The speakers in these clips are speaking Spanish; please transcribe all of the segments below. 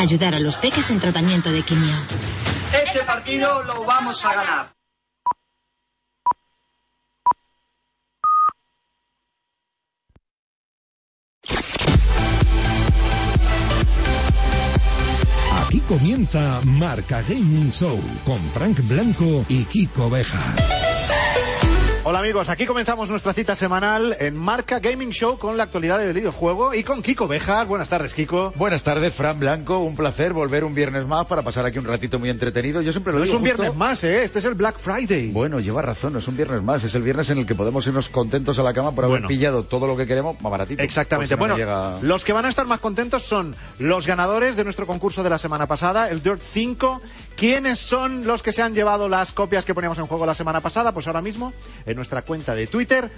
Ayudar a los peques en tratamiento de quimio. Este partido lo vamos a ganar. Aquí comienza Marca Gaming Show con Frank Blanco y Kiko Beja. Hola amigos, aquí comenzamos nuestra cita semanal en Marca Gaming Show con la actualidad del videojuego y con Kiko Bejar. Buenas tardes, Kiko. Buenas tardes, Fran Blanco. Un placer volver un viernes más para pasar aquí un ratito muy entretenido. Yo siempre lo No digo. es un justo- viernes más, ¿eh? Este es el Black Friday. Bueno, lleva razón, no es un viernes más. Es el viernes en el que podemos irnos contentos a la cama por haber Bueno. pillado todo lo que queremos más baratito. Exactamente. Si bueno, llega- los que van a estar más contentos son los ganadores de nuestro concurso de la semana pasada, el Dirt 5. ¿Quiénes son los que se han llevado las copias que poníamos en juego la semana pasada? Pues ahora mismo, en nuestra cuenta de Twitter,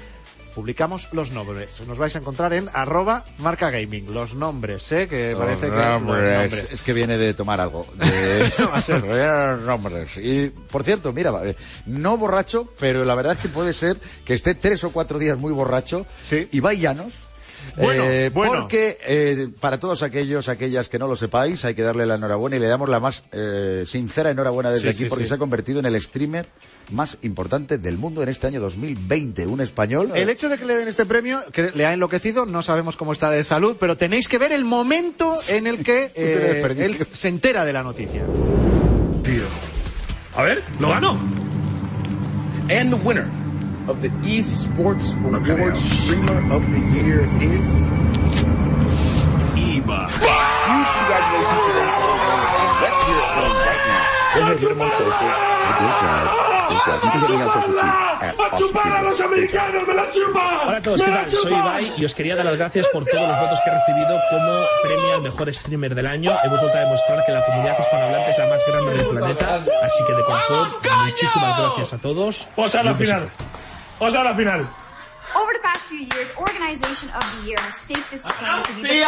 publicamos los nombres. Nos vais a encontrar en arroba marca gaming. Los nombres, ¿eh? Que parece que... Los nombres. Es que viene de tomar algo. De... Va a ser. Los nombres. Y, por cierto, mira, no borracho, pero la verdad es que puede ser que esté tres o cuatro días muy borracho. Sí. Y va llanos. Bueno, Eh, bueno. Porque eh, para todos aquellos, aquellas que no lo sepáis, hay que darle la enhorabuena y le damos la más eh, sincera enhorabuena desde Sí, aquí sí, porque sí. se ha convertido en el streamer más importante del mundo en este año 2020. Un español. El hecho de que le den este premio, que le ha enloquecido, no sabemos cómo está de salud, pero tenéis que ver el momento en el que eh, él se entera de la noticia. Tío. A ver, lo gano. And the winner of the eSports. Award Streamer of the Year is. Iba. Congratulations. Let's hear it from right now. Go ahead, hit them on social. Good job. Good job. You can hit me on social too. At Austin Freeman. Hola a todos, ¿qué tal? Soy Ibai y os quería dar las gracias por todos los votos que he recibido como premio al mejor streamer del año. Hemos vuelto a demostrar que la comunidad hispanohablante es la más grande del planeta, así que de corazón, muchísimas gracias a todos. Vamos a la final. Vamos a la final. Over the past few years, Organization of the Year has staked its claim to be the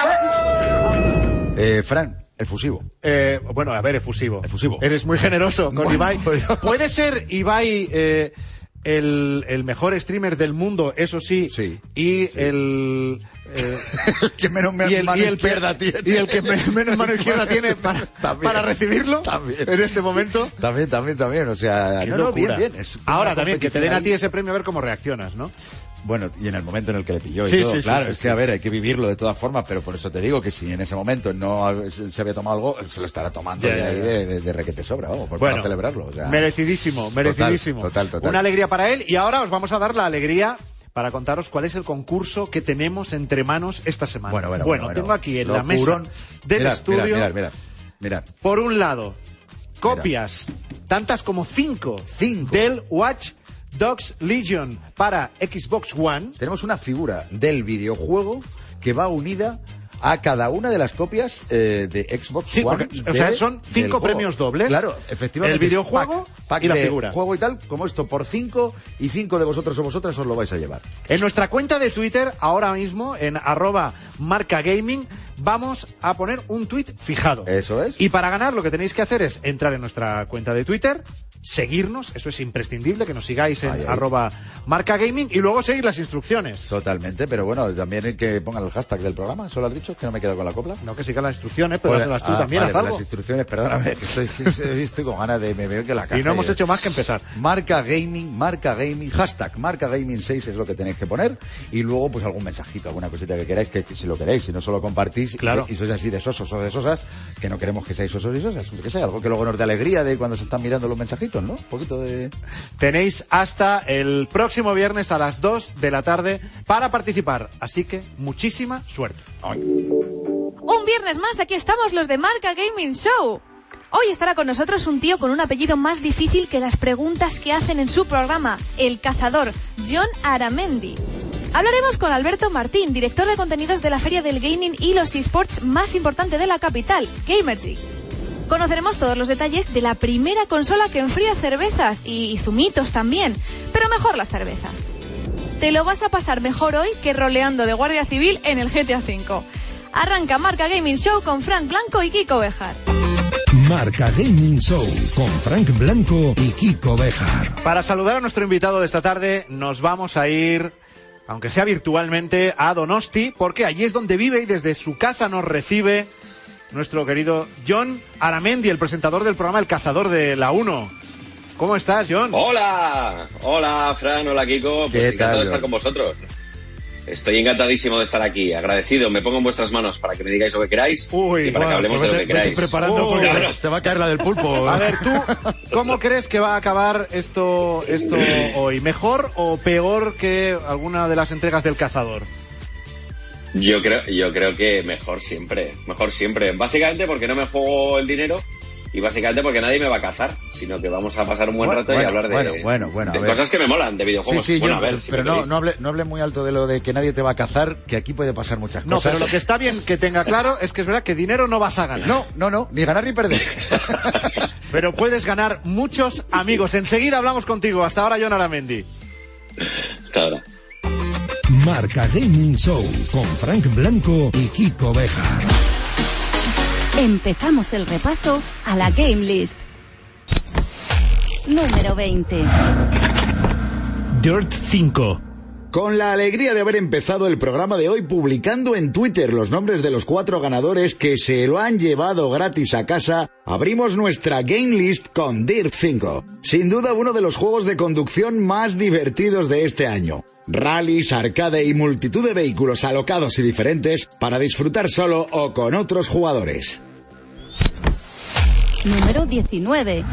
Eh, Fran, efusivo. Eh, bueno, a ver, efusivo. Efusivo. Eres muy generoso con Bueno, Ibai. pues- ¿Puede ser Ibai eh, el, el mejor streamer del mundo, eso sí? Sí, Y sí. el... eh, que menos me y el, mano y el izquierda que, tiene. y el que me- menos mano izquierda tiene para, También. para recibirlo También. en este momento. También, también, también. O sea, no, no, bien, bien. Es Ahora también, que te den a ti ese premio a ver cómo reaccionas, ¿no? Bueno, y en el momento en el que le pilló y Sí, todo, sí, claro, sí, es que a ver, hay que vivirlo de todas formas, pero por eso te digo que si en ese momento no se había tomado algo, se lo estará tomando de ya, de, de, de requete sobra, vamos, por Bueno, para celebrarlo. o sea. merecidísimo, merecidísimo. Total, total, total. Una alegría para él y ahora os vamos a dar la alegría para contaros cuál es el concurso que tenemos entre manos esta semana. Bueno, bueno, bueno, bueno. tengo aquí en la mesa del Mirad, estudio, Mirad, mirad, mirad. mirad. por un lado, copias, tantas como cinco, Cinco. del Watch Dogs Legion para Xbox One. Tenemos una figura del videojuego que va unida a cada una de las copias eh, de Xbox Sí, One. porque, o sea, son cinco juego. premios dobles. Claro, efectivamente. El videojuego es pack, pack y la de figura. Juego y tal, como esto, por cinco, y cinco de vosotros o vosotras os lo vais a llevar. En nuestra cuenta de Twitter, ahora mismo, en arroba marcagaming, vamos a poner un tuit fijado. Eso es. Y para ganar lo que tenéis que hacer es entrar en nuestra cuenta de Twitter, seguirnos, eso es imprescindible, que nos sigáis en arroba marcagaming y luego seguir las instrucciones. Totalmente, pero bueno, también que pongan el hashtag del programa, ¿eso lo has dicho? Que no me he quedado con la copla. No que sigan las instrucciones, pero Pues, hazlas tú ah, también, vale, haz pues algo. Las instrucciones, perdóname, que estoy, estoy, con ganas de me veo que la caja. Y no hemos hecho más que empezar. Marca Gaming, Marca Gaming, hashtag Marca Gaming 6 es lo que tenéis que poner. Y luego, pues algún mensajito, alguna cosita que queráis, que, que si lo queréis, si no solo compartís, Claro. y, sois así de sosos o de sosas, que no queremos que seáis sosos y sosas. Que sea algo que luego nos dé alegría de cuando se están mirando los mensajitos, ¿no? Un poquito de. Tenéis hasta el próximo viernes a las 2 de la tarde para participar. Así que muchísima suerte. Un viernes más, aquí estamos los de Marca Gaming Show. Hoy estará con nosotros un tío con un apellido más difícil que las preguntas que hacen en su programa, El Cazador, John Aramendi. Hablaremos con Alberto Martín, director de contenidos de la Feria del Gaming y los esports más importante de la capital, Gamergy. Conoceremos todos los detalles de la primera consola que enfría cervezas y zumitos también, pero mejor las cervezas. Te lo vas a pasar mejor hoy que roleando de Guardia Civil en el GTA V. Arranca Marca Gaming Show con Frank Blanco y Kiko Bejar. Marca Gaming Show con Frank Blanco y Kiko Bejar. Para saludar a nuestro invitado de esta tarde, nos vamos a ir, aunque sea virtualmente, a Donosti, porque allí es donde vive y desde su casa nos recibe nuestro querido John Aramendi, el presentador del programa El Cazador de la 1. ¿Cómo estás, John? Hola, hola, Fran, hola, Kiko. Pues encantado de estar con vosotros. Estoy encantadísimo de estar aquí, agradecido. Me pongo en vuestras manos para que me digáis lo que queráis Uy, y para que hablemos pues de lo que queráis. preparando porque claro. Te va a caer la del pulpo. A ver, tú, ¿cómo crees que va a acabar esto, esto hoy? ¿Mejor o peor que alguna de las entregas del cazador? Yo creo, yo creo que mejor siempre, mejor siempre. Básicamente porque no me juego el dinero y básicamente porque nadie me va a cazar, sino que vamos a pasar un buen Bueno, rato y hablar de, bueno, bueno, bueno, de cosas que me molan, de Sí, videojuegos. sí, bueno, yo- a ver, si pero no, no, hable, no hable muy alto de lo de que nadie te va a cazar, que aquí puede pasar muchas No, cosas. pero lo que está bien que tenga claro es que es verdad que dinero no vas a ganar. No, no, no, ni ganar ni perder. Pero puedes ganar muchos amigos. Enseguida hablamos contigo. Hasta ahora, John Aramendi. Hasta ahora. Marca Gaming Show con Frank Blanco y Kiko Beja. Empezamos el repaso a la Game List. Número 20. Dirt 5. Con la alegría de haber empezado el programa de hoy publicando en Twitter los nombres de los cuatro ganadores que se lo han llevado gratis a casa, abrimos nuestra Game List con Dirt 5. Sin duda uno de los juegos de conducción más divertidos de este año. Rallys, arcade y multitud de vehículos alocados y diferentes para disfrutar solo o con otros jugadores. Número 19.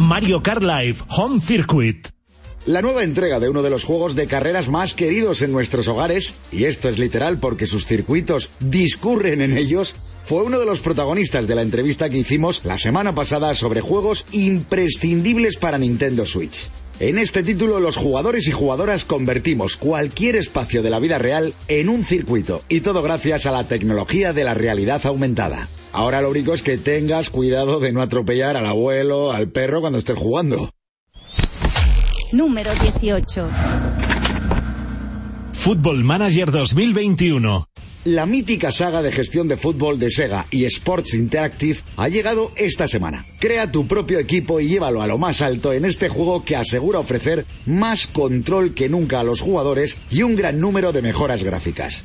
Mario Kart Live Home Circuit. La nueva entrega de uno de los juegos de carreras más queridos en nuestros hogares, y esto es literal porque sus circuitos discurren en ellos, fue uno de los protagonistas de la entrevista que hicimos la semana pasada sobre juegos imprescindibles para Nintendo Switch. En este título los jugadores y jugadoras convertimos cualquier espacio de la vida real en un circuito, y todo gracias a la tecnología de la realidad aumentada. Ahora lo único es que tengas cuidado de no atropellar al abuelo, al perro cuando estés jugando. Número 18. Football Manager 2021. La mítica saga de gestión de fútbol de Sega y Sports Interactive ha llegado esta semana. Crea tu propio equipo y llévalo a lo más alto en este juego que asegura ofrecer más control que nunca a los jugadores y un gran número de mejoras gráficas.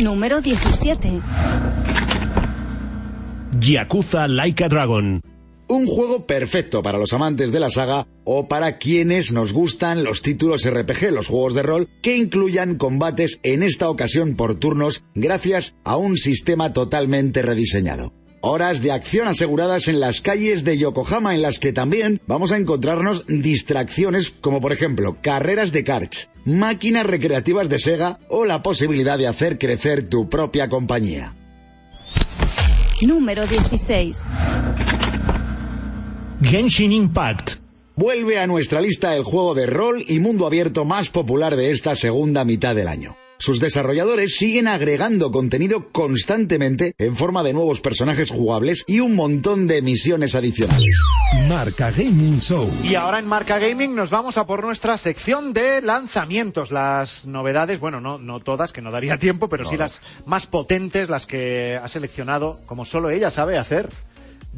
Número 17. Yakuza Like a Dragon. Un juego perfecto para los amantes de la saga o para quienes nos gustan los títulos RPG, los juegos de rol, que incluyan combates en esta ocasión por turnos gracias a un sistema totalmente rediseñado. Horas de acción aseguradas en las calles de Yokohama en las que también vamos a encontrarnos distracciones como por ejemplo carreras de karts, máquinas recreativas de Sega o la posibilidad de hacer crecer tu propia compañía. Número 16. Genshin Impact. Vuelve a nuestra lista el juego de rol y mundo abierto más popular de esta segunda mitad del año. Sus desarrolladores siguen agregando contenido constantemente en forma de nuevos personajes jugables y un montón de misiones adicionales. Marca Gaming Show. Y ahora en Marca Gaming nos vamos a por nuestra sección de lanzamientos. Las novedades, bueno, no, no todas, que no daría tiempo, pero sí las más potentes, las que ha seleccionado, como solo ella sabe hacer.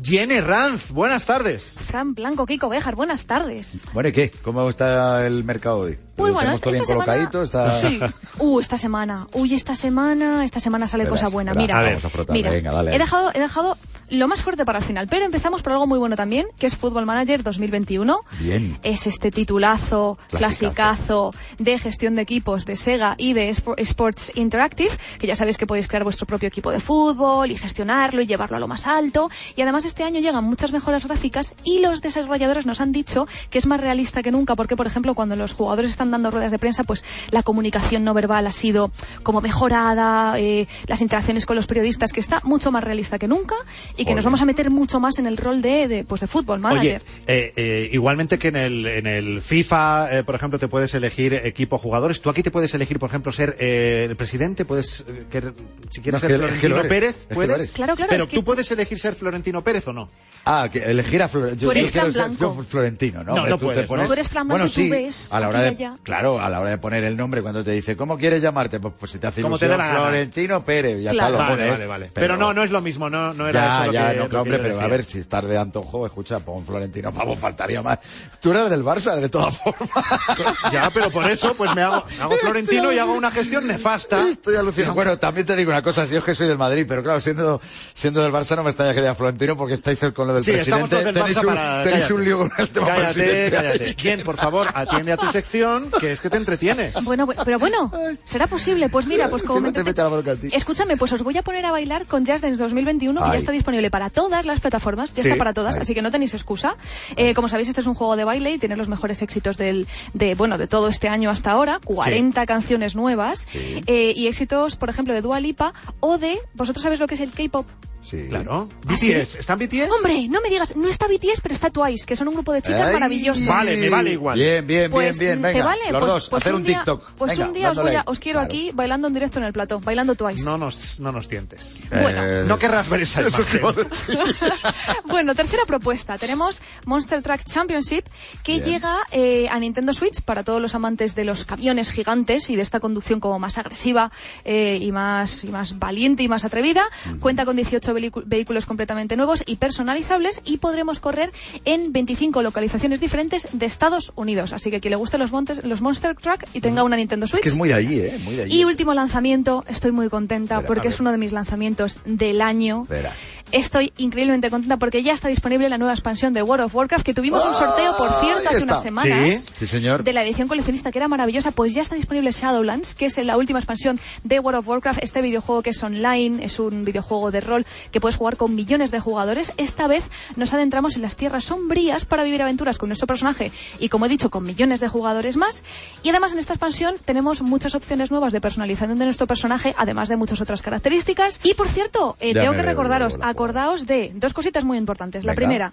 Jenny Ranz, buenas tardes. Fran Blanco, Kiko Bejar, buenas tardes. Bueno, ¿y qué? ¿Cómo está el mercado hoy? Pues bueno, ¿Tenemos todo bien esta semana... colocadito? Está... Sí. Uh, esta semana. Uy, esta semana, esta semana sale Verás, cosa buena. verás. Mira, A ver. Vamos a frotar, mira, venga, dale. he dejado, he dejado lo más fuerte para el final, pero empezamos por algo muy bueno también, que es Football Manager 2021. Bien. Es este titulazo, Clasicazo. clasicazo de gestión de equipos de Sega y de Spo- Sports Interactive, que ya sabéis que podéis crear vuestro propio equipo de fútbol y gestionarlo y llevarlo a lo más alto. Y además este año llegan muchas mejoras gráficas y los desarrolladores nos han dicho que es más realista que nunca, porque por ejemplo cuando los jugadores están dando ruedas de prensa, pues la comunicación no verbal ha sido como mejorada, eh, las interacciones con los periodistas, que está mucho más realista que nunca y que Muy nos vamos a meter mucho más en el rol de, de, pues de fútbol manager. Oye, eh, eh, igualmente que en el, en el FIFA, eh, por ejemplo, te puedes elegir equipo jugadores. Tú aquí te puedes elegir, por ejemplo, ser eh, el presidente. Puedes, eh, si quieres No, ser que- que Florentino eres. Pérez, que puedes. Claro, claro, Pero es que- tú puedes elegir ser Florentino Pérez o no. Ah, que elegir a Florentino. Yo quiero Fran ser yo Florentino, ¿no? No, Hombre, no tú te puedes, ¿no? pones- Tú eres Fran Bueno, y sí, ves a la hora y de, claro, a la hora de poner el nombre, cuando te dice, ¿cómo quieres llamarte? Pues, pues si te hace te ilusión. Florentino Pérez, ya Claro. está, lo Vale, pones. vale, vale. Pero, no, no es lo mismo, no, no era Ya, eso Ya, lo ya, que- no, que hombre, pero a ver, si estás de antojo, escucha, pon Florentino, vamos, faltaría más. Tú eras del Barça, de todas formas. Ya, pero por eso, pues me hago, me hago Florentino y hago una gestión nefasta. Estoy alucinado. Bueno, también te digo una cosa, si yo es que soy del Madrid, pero claro, siendo, siendo del Barça no me extraña que diga Florentino porque estáis con lo del Sí, presidente. del tenéis un, para... tenéis cállate. un lío con el tema Cállate, presidente. cállate. Bien, por favor, atiende a tu sección, que es que te entretienes. Bueno, bu- pero bueno, ¿será posible? Pues mira, pues como me Siempre te ti. Escúchame, pues os voy a poner a bailar con Just Dance 2021, que Ay. ya está disponible para todas las plataformas, ya Sí. está para todas, así que no tenéis excusa. Eh, como sabéis, este es un juego de baile y tiene los mejores éxitos del, de, bueno, de todo este año hasta ahora, 40 canciones nuevas, eh, y éxitos, por ejemplo, de Dua Lipa o de, ¿vosotros sabéis lo que es el K-pop? Sí. Claro. ¿Ah, sí? BTS, ¿están BTS? Hombre, no me digas, no está BTS, pero está Twice, que son un grupo de chicas Ay. maravillosos. Vale, me vale igual. Bien, bien, Pues, bien, bien. ¿te Venga, vale? los pues, dos, pues hacer un, un día, TikTok. Pues Venga, un día os, voy a- os quiero Claro. aquí bailando en directo en el plato, bailando Twice. No nos, no nos tientes. Bueno. Eh, No querrás ver esa imagen. bueno, tercera propuesta. Tenemos Monster Truck Championship, que Bien. llega eh, a Nintendo Switch para todos los amantes de los camiones gigantes y de esta conducción como más agresiva eh, y, más, y más valiente y más atrevida. Cuenta con 18 vehículos completamente nuevos y personalizables y podremos correr en 25 localizaciones diferentes de Estados Unidos. Así que quien le guste los, montes, los Monster Truck y tenga una Nintendo Es Switch. que es muy de allí, ¿eh? Muy de allí. Y último lanzamiento, estoy muy contenta Verá, porque es uno de mis lanzamientos del año. Verás. Estoy increíblemente contenta porque ya está disponible la nueva expansión de World of Warcraft, que tuvimos un sorteo, por cierto, Ahí hace unas semanas. Sí, sí, señor. De la edición coleccionista, que era maravillosa, pues ya está disponible Shadowlands, que es la última expansión de World of Warcraft. Este videojuego que es online, es un videojuego de rol que puedes jugar con millones de jugadores. Esta vez nos adentramos en las tierras sombrías para vivir aventuras con nuestro personaje y, como he dicho, con millones de jugadores más. Y además en esta expansión tenemos muchas opciones nuevas de personalización de nuestro personaje, además de muchas otras características. Y por cierto, eh, tengo que recordaros, la acordaos de dos cositas muy importantes. La primera,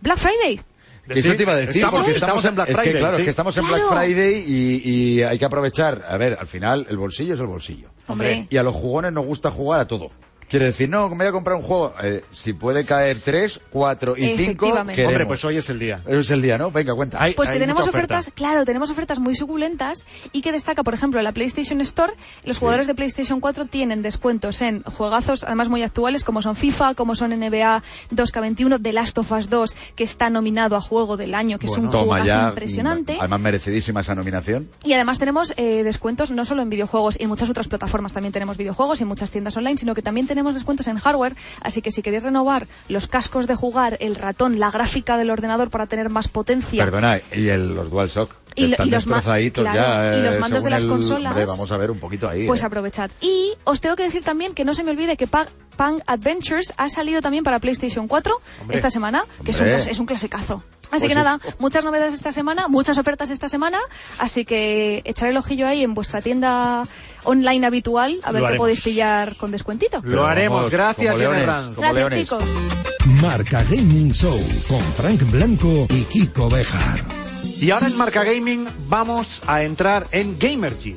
Black Friday. Eso te iba a decir, Estamos- porque estamos en Black es que, Friday, claro, sí. es que estamos en Claro. Black Friday y, y hay que aprovechar. A ver, al final, el bolsillo es el bolsillo. Hombre. Y a los jugones nos gusta jugar a todo. Quiere decir, no, me voy a comprar un juego. Eh, si puede caer tres, cuatro y cinco, Efectivamente. queremos. Hombre, pues hoy es el día. Hoy es el día, ¿no? Venga, cuenta. Hay- Pues que hay tenemos mucha oferta. ofertas, claro, tenemos ofertas muy suculentas y que destaca, por ejemplo, la PlayStation Store. Los jugadores de PlayStation 4 tienen descuentos en juegazos, además muy actuales, como son FIFA, como son NBA 2K21, The Last of Us 2, que está nominado a Juego del Año, que es un Toma juego ya. impresionante. Además, merecidísima esa nominación. Y además tenemos eh, descuentos no solo en videojuegos y en muchas otras plataformas también tenemos videojuegos y en muchas tiendas online, sino que también tenemos descuentos en hardware. Así que si queréis renovar los cascos de jugar, el ratón, la gráfica del ordenador para tener más potencia, Perdona, y el, los DualShock. Y lo- y los claro, ya. y los eh, mandos de las el- consolas. Hombre, vamos a ver un poquito ahí. pues eh. aprovechad. Y os tengo que decir también que no se me olvide que Pa- Pang Adventures ha salido también para PlayStation 4 Hombre. esta semana, que es un, es un clasicazo. Pues Así que sí. nada, muchas novedades esta semana, muchas ofertas esta semana, así que echar el ojillo ahí en vuestra tienda online habitual a ver qué podéis pillar con descuentito. Lo haremos. Gracias, como leones, como Gracias leones. chicos. Marca Gaming Show con Frank Blanco y Kiko Bejar. Y ahora en Marca Gaming vamos a entrar en Gamergy.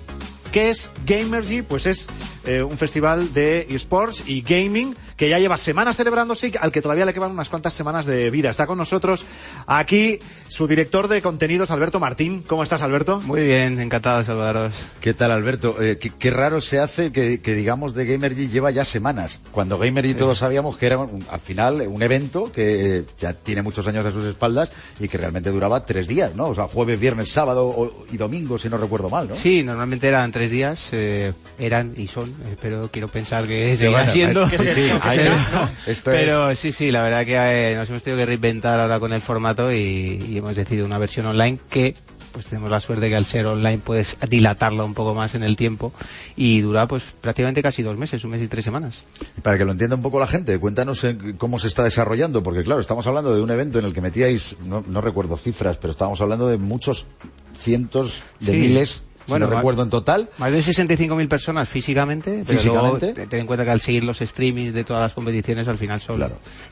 ¿Qué es Gamergy? Pues es eh, un festival de esports y gaming que ya lleva semanas celebrándose y al que todavía le quedan unas cuantas semanas de vida. Está con nosotros aquí su director de contenidos, Alberto Martín. ¿Cómo estás, Alberto? Muy bien, encantado de saludaros. ¿Qué tal, Alberto? Eh, qué, qué raro se hace que, que digamos de Gamergy lleva ya semanas. Cuando Gamergy todos sabíamos que era un- al final un evento que ya tiene muchos años a sus espaldas y que realmente duraba tres días, ¿no? O sea, jueves, viernes, sábado o- y domingo, si no recuerdo mal, ¿no? Sí, normalmente eran tres días, eh, eran y son, espero, quiero pensar que Sí, seguirá bueno, siendo. es que sí, Pero- ahí no. Esto es- pero sí, sí, la verdad que eh, nos hemos tenido que reinventar ahora con el formato y, y hemos decidido una versión online que pues tenemos la suerte que al ser online puedes dilatarlo un poco más en el tiempo y dura pues prácticamente casi dos meses, un mes y tres semanas. Y Para que lo entienda un poco la gente, cuéntanos eh, cómo se está desarrollando, porque claro, estamos hablando de un evento en el que metíais, no, no recuerdo cifras, pero estábamos hablando de muchos cientos de Sí. miles, Bueno, si no recuerdo en total. Más de 65.000 personas físicamente, pero Físicamente. luego te- ten en cuenta que al seguir los streamings de todas las competiciones al final son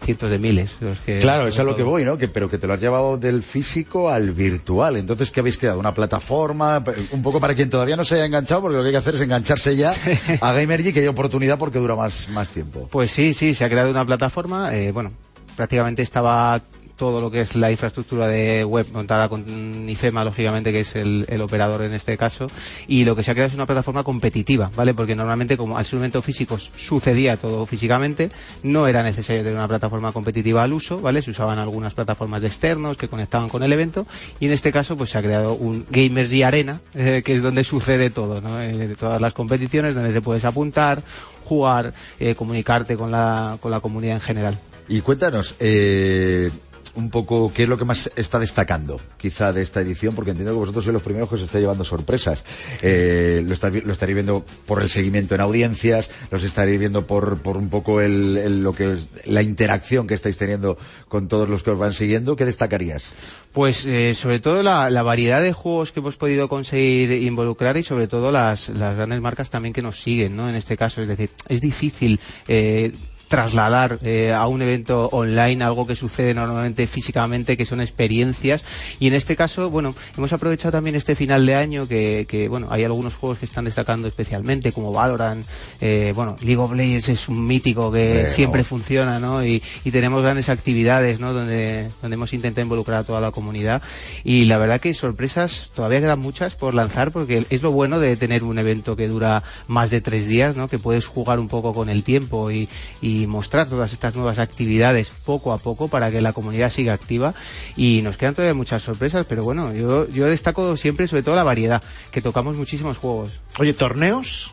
cientos de miles. los que- Claro, eso es a lo que voy, ¿no? Que, pero que te lo has llevado del físico al virtual. Entonces, ¿qué habéis creado? Una plataforma, un poco para quien todavía no se haya enganchado, porque lo que hay que hacer es engancharse ya a Gamergy, que hay oportunidad porque dura más, más tiempo. Pues sí, sí, se ha creado una plataforma, eh, bueno, prácticamente estaba todo lo que es la infraestructura de web montada con IFEMA, lógicamente, que es el, operador en este caso, y lo que se ha creado es una plataforma competitiva, ¿vale? Porque normalmente, como al ser un evento físico sucedía todo físicamente, no era necesario tener una plataforma competitiva al uso, ¿vale? Se usaban algunas plataformas de externos que conectaban con el evento, y en este caso, pues se ha creado un Gamers y Arena, eh, que es donde sucede todo, ¿no? Eh, de todas las competiciones, donde te puedes apuntar, jugar, eh, comunicarte con la, con la comunidad en general. Y cuéntanos, eh, un poco qué es lo que más está destacando, quizá, de esta edición, porque entiendo que vosotros sois los primeros que os estáis llevando sorpresas. Eh, lo, estaréis viendo por el seguimiento en audiencias, los estaréis viendo por, por un poco el, lo que la interacción que estáis teniendo con todos los que os van siguiendo. ¿Qué destacarías? Pues eh, sobre todo la, la variedad de juegos que hemos podido conseguir involucrar y sobre todo las, las grandes marcas también que nos siguen, ¿no? En este caso, es decir, es difícil eh, trasladar eh, a un evento online algo que sucede normalmente físicamente, que son experiencias. Y en este caso, bueno, hemos aprovechado también este final de año que, que, bueno, hay algunos juegos que están destacando especialmente, como Valorant, eh, bueno, League of Legends es un mítico que Sí, siempre funciona, ¿no? Y, y tenemos grandes actividades, ¿no? Donde, donde hemos intentado involucrar a toda la comunidad. Y la verdad que sorpresas todavía quedan muchas por lanzar, porque es lo bueno de tener un evento que dura más de tres días, ¿no? Que puedes jugar un poco con el tiempo y, y mostrar todas estas nuevas actividades poco a poco para que la comunidad siga activa. Y nos quedan todavía muchas sorpresas, pero bueno, yo, yo destaco siempre sobre todo la variedad, que tocamos muchísimos juegos. Oye, torneos,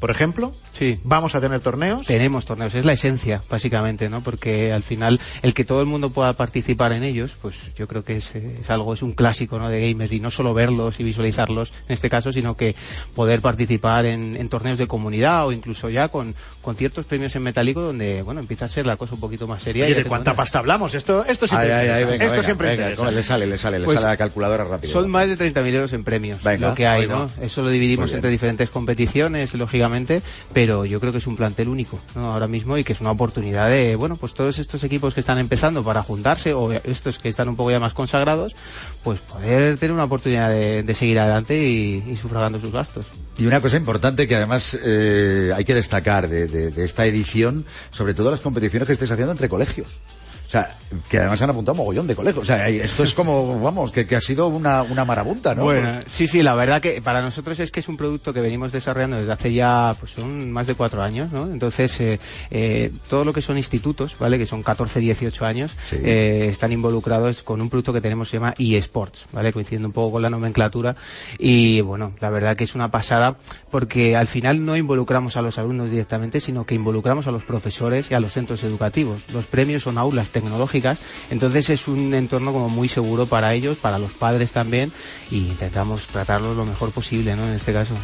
por ejemplo. Sí. Vamos a tener torneos. Tenemos torneos, es la esencia, básicamente, ¿no? Porque al final, el que todo el mundo pueda participar en ellos, pues yo creo que es, eh, es algo, es un clásico, ¿no? De gamers y no solo verlos y visualizarlos en este caso, sino que poder participar en, en torneos de comunidad o incluso ya con, con ciertos premios en metálico donde, bueno, empieza a ser la cosa un poquito más seria. Y ¿de cuánta pasta hablamos? Esto, esto siempre Ay, ay, ay, interesa. venga, esto venga, siempre venga, interesa. ¿cómo le sale, le sale, le Pues sale la calculadora rápido. Son más de 30.000 euros en premios, lo que hay. ¿no? Eso lo dividimos entre diferentes competiciones, lógicamente, pero yo creo que es un plantel único. Ahora mismo y que es una oportunidad de, bueno, pues todos estos equipos que están empezando para juntarse o estos que están un poco ya más consagrados, pues poder tener una oportunidad de, seguir adelante y, sufragando sus gastos. Y una cosa importante que además eh, hay que destacar de, de- de esta edición, sobre todo las competiciones que estáis haciendo entre colegios. O sea, que además han apuntado mogollón de colegios. O sea, esto es como, vamos, que, que ha sido una, una marabunta, ¿no? Bueno, sí, sí, la verdad que para nosotros es que es un producto que venimos desarrollando desde hace ya, pues son más de cuatro años, ¿no? Entonces, eh, eh, todo lo que son institutos, ¿vale? Que son 14, 18 años, Sí. eh, están involucrados con un producto que tenemos que se llama eSports, ¿vale? Coincidiendo un poco con la nomenclatura. Y bueno, la verdad que es una pasada porque al final no involucramos a los alumnos directamente, sino que involucramos a los profesores y a los centros educativos. Los premios son aulas tecnológicas, entonces es un entorno como muy seguro para ellos, para los padres también, y intentamos tratarlos lo mejor posible, ¿no? En este caso.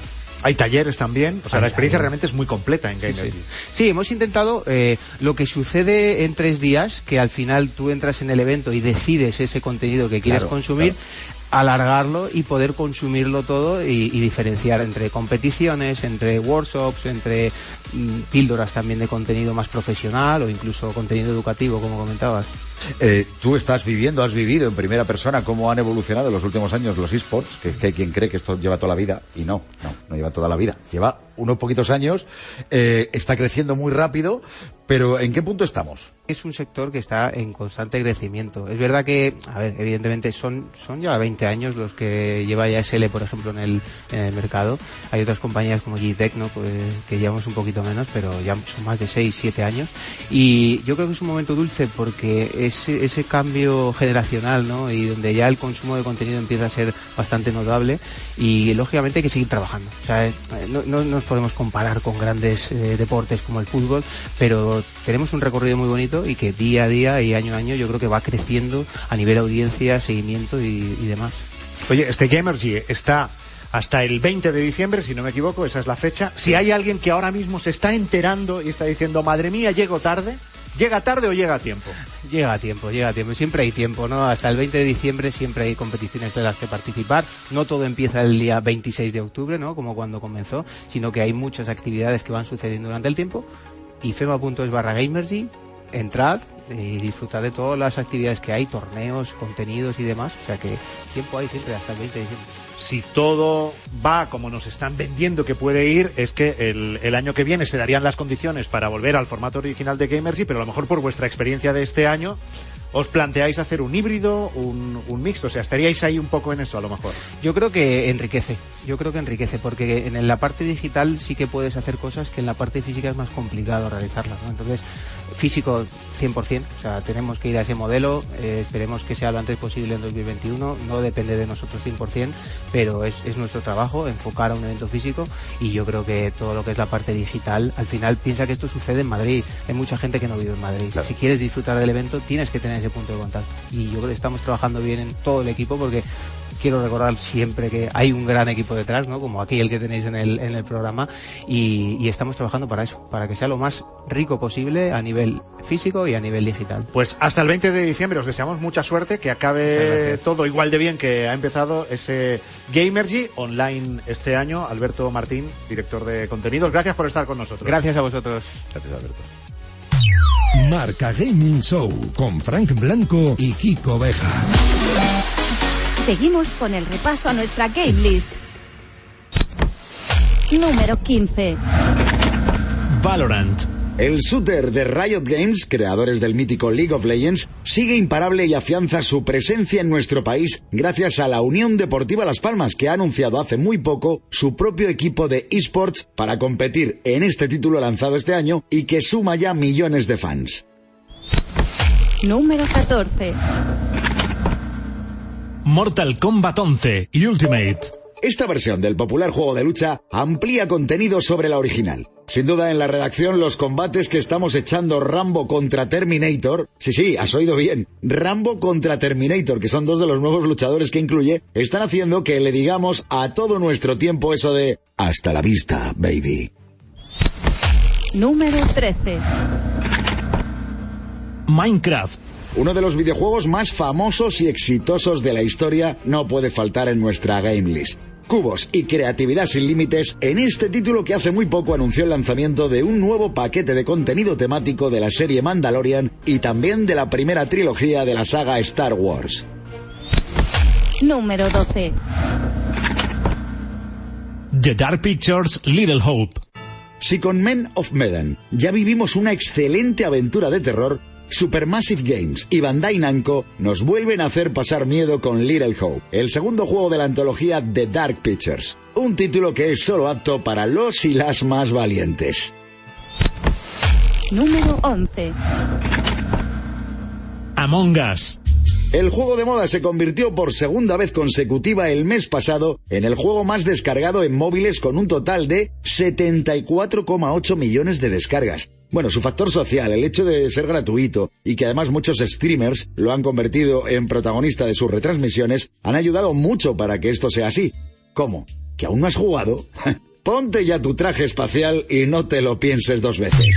Hay talleres también. O sea, Hay la experiencia talleres. realmente es muy completa en Gamer. Sí, sí. Sí, hemos intentado eh, lo que sucede en tres días, que al final tú entras en el evento y decides ese contenido que quieres Claro, consumir, alargarlo y poder consumirlo todo y, diferenciar entre competiciones, entre workshops, entre mm, píldoras también de contenido más profesional o incluso contenido educativo, como comentabas. Eh, tú estás viviendo, has vivido en primera persona cómo han evolucionado en los últimos años los esports, que, que hay quien cree que esto lleva toda la vida, y no, no, no lleva toda la vida. Lleva unos poquitos años, eh, está creciendo muy rápido, pero ¿en qué punto estamos? Es un sector que está en constante crecimiento. Es verdad que, a ver, evidentemente son, son ya 20 años los que lleva ya SL, por ejemplo, en el, en el mercado. Hay otras compañías como G-Tech, ¿no? Pues, que llevamos un poquito menos, pero ya son más de 6, 7 años. Y yo creo que es un momento dulce porque ese, ese cambio generacional, ¿no? Y donde ya el consumo de contenido empieza a ser bastante notable y lógicamente hay que seguir trabajando. O sea, eh, no, no nos podemos comparar con grandes eh, deportes como el fútbol, pero tenemos un recorrido muy bonito y que día a día y año a año yo creo que va creciendo a nivel audiencia, seguimiento y, y demás. Oye, este Gamergy está hasta el 20 de diciembre, si no me equivoco, esa es la fecha. Si hay alguien que ahora mismo se está enterando y está diciendo, madre mía, llego tarde, ¿llega tarde o llega a tiempo? Llega a tiempo, llega a tiempo. Siempre hay tiempo, ¿no? Hasta el 20 de diciembre siempre hay competiciones en las que participar. No todo empieza el día 26 de octubre, ¿no? Como cuando comenzó, sino que hay muchas actividades que van sucediendo durante el tiempo. Y fema.es barra gamergy, entrad y disfrutad de todas las actividades que hay, torneos, contenidos y demás. O sea que tiempo hay siempre hasta el 20 de diciembre. Si todo va como nos están vendiendo que puede ir, es que el, año que viene se darían las condiciones para volver al formato original de Gamergy, pero a lo mejor por vuestra experiencia de este año, os planteáis hacer un híbrido, un, un mixto? O sea, estaríais ahí un poco en eso a lo mejor. Yo creo que enriquece, yo creo que enriquece, porque en la parte digital sí que puedes hacer cosas que en la parte física es más complicado realizarlas, ¿no? Entonces, físico 100%, o sea, tenemos que ir a ese modelo, eh, esperemos que sea lo antes posible en 2021, no depende de nosotros 100%, pero es, es nuestro trabajo enfocar a un evento físico y yo creo que todo lo que es la parte digital, al final piensa que esto sucede en Madrid, hay mucha gente que no vive en Madrid, si quieres disfrutar del evento tienes que tener ese punto de contacto y yo creo que estamos trabajando bien en todo el equipo porque quiero recordar siempre que hay un gran equipo detrás, ¿no? Como aquí el que tenéis en el, en el programa y, y estamos trabajando para eso, para que sea lo más rico posible a nivel físico y a nivel digital. Pues hasta el 20 de diciembre os deseamos mucha suerte, que acabe todo igual de bien que ha empezado ese Gamergy online este año. Alberto Martín, director de contenidos, gracias por estar con nosotros. Gracias a vosotros. Gracias, Alberto. Marca Gaming Show con Frank Blanco y Kiko Beja. Seguimos con el repaso a nuestra game list. Número 15. Valorant. El shooter de Riot Games, creadores del mítico League of Legends, sigue imparable y afianza su presencia en nuestro país gracias a la Unión Deportiva Las Palmas, que ha anunciado hace muy poco su propio equipo de esports para competir en este título lanzado este año y que suma ya millones de fans. Número 14. Mortal Kombat 11 Ultimate. Esta versión del popular juego de lucha amplía contenido sobre la original. Sin duda en la redacción los combates que estamos echando Rambo contra Terminator, sí, sí, has oído bien, Rambo contra Terminator, que son dos de los nuevos luchadores que incluye, están haciendo que le digamos a todo nuestro tiempo eso de hasta la vista, baby. Número 13. Minecraft. Uno de los videojuegos más famosos y exitosos de la historia no puede faltar en nuestra game list. Cubos y creatividad sin límites en este título que hace muy poco anunció el lanzamiento de un nuevo paquete de contenido temático de la serie Mandalorian y también de la primera trilogía de la saga Star Wars. Número 12. The Dark Pictures Little Hope. Si con Men of Medan ya vivimos una excelente aventura de terror, Supermassive Games y Bandai Namco nos vuelven a hacer pasar miedo con Little Hope, el segundo juego de la antología The Dark Pictures, un título que es solo apto para los y las más valientes. Número 11. Among Us. El juego de moda se convirtió por segunda vez consecutiva el mes pasado en el juego más descargado en móviles con un total de 74,8 millones de descargas. Bueno, su factor social, el hecho de ser gratuito y que además muchos streamers lo han convertido en protagonista de sus retransmisiones, han ayudado mucho para que esto sea así. ¿Cómo? ¿Que aún no has jugado? Ponte ya tu traje espacial y no te lo pienses dos veces.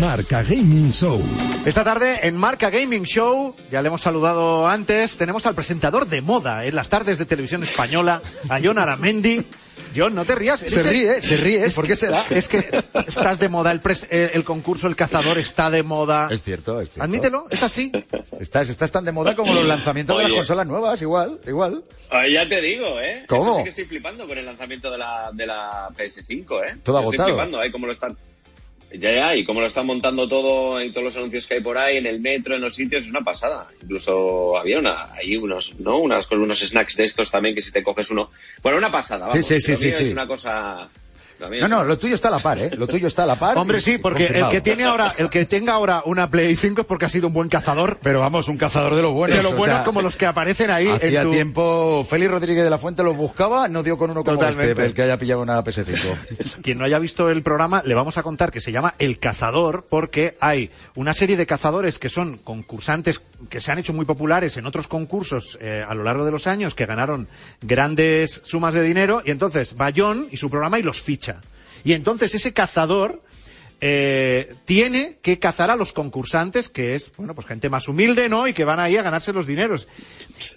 Marca Gaming Show. Esta tarde en Marca Gaming Show, ya le hemos saludado antes, tenemos al presentador de moda en las tardes de televisión española, a John Aramendi. John, no te rías. Se el- ríe, se ríe. Es ¿Por qué será? Es que estás de moda, el, pres- eh, el concurso El Cazador está de moda. Es cierto, es cierto. Admítelo, es así. Estás, estás tan de moda como los lanzamientos de las Oye. consolas nuevas, igual, igual. Ya te digo, ¿eh? ¿Cómo? Eso sí que estoy flipando con el lanzamiento de la, de la PS5, ¿eh? Todo Estoy agotado. flipando, ¿eh? Cómo lo están... Ya, ya, y cómo lo están montando todo en todos los anuncios que hay por ahí, en el metro, en los sitios, es una pasada. Incluso había una, ahí unos, ¿no? Unas, con unos snacks de estos también que si te coges uno... Bueno, una pasada, vamos. Sí, sí, sí, mío sí, Es sí. una cosa... No, no, lo tuyo está a la par, ¿eh? Lo tuyo está a la par. Hombre, sí, porque el que tiene ahora, el que tenga ahora una Play 5 es porque ha sido un buen cazador. Pero vamos, un cazador de los buenos. De los o buenos sea, como los que aparecen ahí Hacía en tu... tiempo, Félix Rodríguez de la Fuente los buscaba, no dio con uno como Totalmente. este, el que haya pillado una PS5. Quien no haya visto el programa, le vamos a contar que se llama El Cazador, porque hay una serie de cazadores que son concursantes que se han hecho muy populares en otros concursos eh, a lo largo de los años, que ganaron grandes sumas de dinero, y entonces va John y su programa y los ficha. Y entonces ese cazador eh, tiene que cazar a los concursantes, que es, bueno, pues gente más humilde, ¿no? Y que van ahí a ganarse los dineros.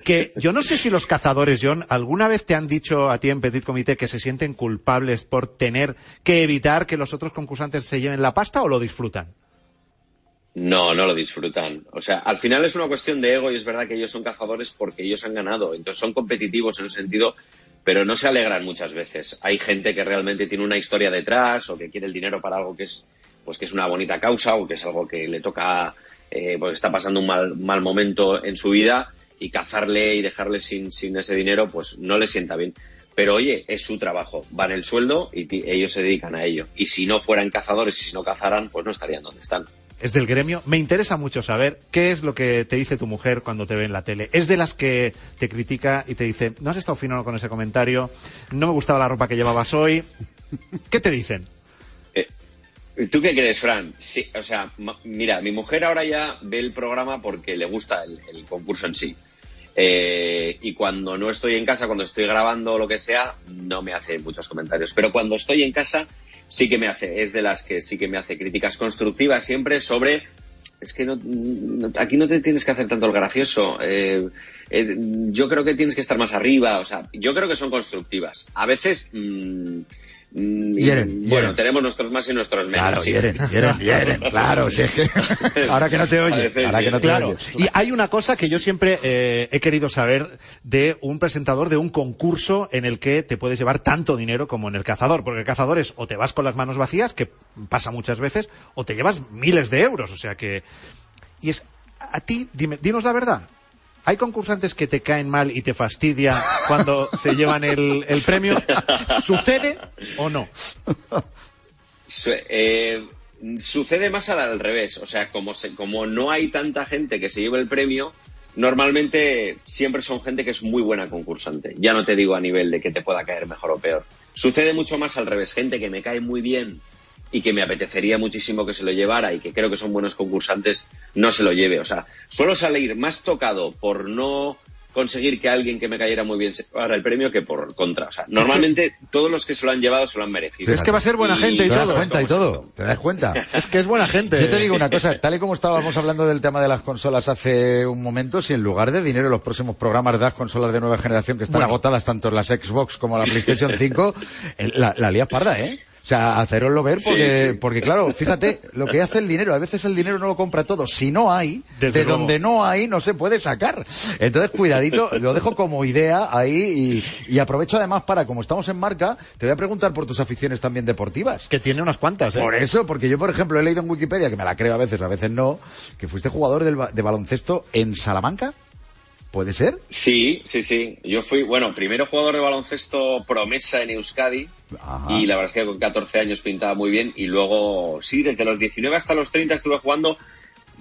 Que yo no sé si los cazadores, John, alguna vez te han dicho a ti en Petit Comité que se sienten culpables por tener que evitar que los otros concursantes se lleven la pasta o lo disfrutan. No, no lo disfrutan. O sea, al final es una cuestión de ego y es verdad que ellos son cazadores porque ellos han ganado. Entonces son competitivos en ese sentido, pero no se alegran muchas veces. Hay gente que realmente tiene una historia detrás o que quiere el dinero para algo que es pues que es una bonita causa o que es algo que le toca, eh, porque está pasando un mal, mal momento en su vida y cazarle y dejarle sin, sin ese dinero, pues no le sienta bien. Pero oye, es su trabajo, van el sueldo y ellos se dedican a ello. Y si no fueran cazadores y si no cazaran, pues no estarían donde están. Es del gremio. Me interesa mucho saber qué es lo que te dice tu mujer cuando te ve en la tele. Es de las que te critica y te dice, no has estado fino con ese comentario, no me gustaba la ropa que llevabas hoy. ¿Qué te dicen? ¿Tú qué crees, Fran? Sí, o sea, mira, mi mujer ahora ya ve el programa porque le gusta el, el concurso en sí. Eh, y cuando no estoy en casa, cuando estoy grabando o lo que sea, no me hace muchos comentarios. Pero cuando estoy en casa, sí que me hace, es de las que sí que me hace críticas constructivas siempre sobre es que no, aquí no te tienes que hacer tanto el gracioso. Eh, eh, yo creo que tienes que estar más arriba. O sea, yo creo que son constructivas. A veces. mm, mm, Hieren, bueno, tenemos nuestros más y nuestros menos. Claro, sí. hieren, hieren, claro, si es que... Ahora que no te oye, ahora que no te Claro. oye. Y hay una cosa que yo siempre eh, he querido saber de un presentador de un concurso en el que te puedes llevar tanto dinero como en el cazador. Porque el cazador es o te vas con las manos vacías, que pasa muchas veces, o te llevas miles de euros. O sea que. Y es. A ti, dime, dinos la verdad. ¿Hay concursantes que te caen mal y te fastidia cuando se llevan el, el premio? ¿Sucede o no? Su- eh, sucede más al, revés. O sea, como, se- como no hay tanta gente que se lleve el premio, normalmente siempre son gente que es muy buena concursante. Ya no te digo a nivel de que te pueda caer mejor o peor. Sucede mucho más al revés. Gente que me cae muy bien y que me apetecería muchísimo que se lo llevara y que creo que son buenos concursantes, no se lo lleve. O sea, suelo salir más tocado por no conseguir que alguien que me cayera muy bien se llevara el premio que por contra. O sea, normalmente todos los que se lo han llevado se lo han merecido. Es que va a ser buena gente y ¿Te das todo. cuenta y todo? ¿Te das cuenta? Es que es buena gente. Yo te digo una cosa, tal y como estábamos hablando del tema de las consolas hace un momento, si en lugar de dinero los próximos programas das consolas de nueva generación que están Bueno. agotadas tanto en las Xbox como la PlayStation 5, eh, la, la lías parda, ¿eh? O sea, haceroslo ver porque, Sí, sí. porque claro, fíjate, lo que hace el dinero, a veces el dinero no lo compra todo. Si no hay, Desde de luego. donde no hay, no se puede sacar. Entonces, cuidadito, lo dejo como idea ahí y, y aprovecho además para, como estamos en marca, te voy a preguntar por tus aficiones también deportivas. Que tiene unas cuantas, ¿eh? Por eso, porque yo, por ejemplo, he leído en Wikipedia, que me la creo a veces, a veces no, que fuiste jugador del de baloncesto en Salamanca. ¿Puede ser? Sí, sí, sí. Yo fui, bueno, primero jugador de baloncesto promesa en Euskadi Ajá. y la verdad es que con 14 años pintaba muy bien y luego, sí, desde los 19 hasta los 30 estuve jugando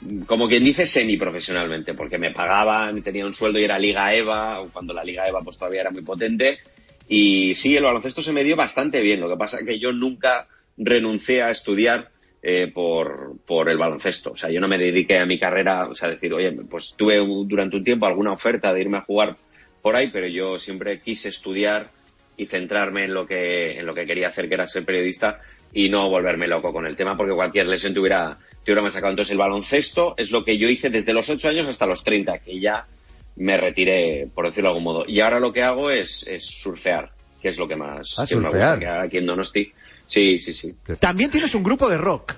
mm, como quien dice semiprofesionalmente porque me pagaban, tenía un sueldo y era Liga EVA, cuando la Liga EVA pues todavía era muy potente y sí, el baloncesto se me dio bastante bien. Lo que pasa es que yo nunca renuncié a estudiar eh, por, por el baloncesto. O sea, yo no me dediqué a mi carrera, o sea, decir, oye, pues tuve durante un tiempo alguna oferta de irme a jugar por ahí, pero yo siempre quise estudiar y centrarme en lo que, en lo que quería hacer, que era ser periodista y no volverme loco con el tema, porque cualquier lesión te hubiera, te hubiera masacrado. Entonces, el baloncesto es lo que yo hice desde los 8 años hasta los 30, que ya me retiré, por decirlo de algún modo. Y ahora lo que hago es, es surfear, que es lo que más, Ah, que me surfear. gusta, que aquí en Donosti. Sí, sí, sí. También tienes un grupo de rock.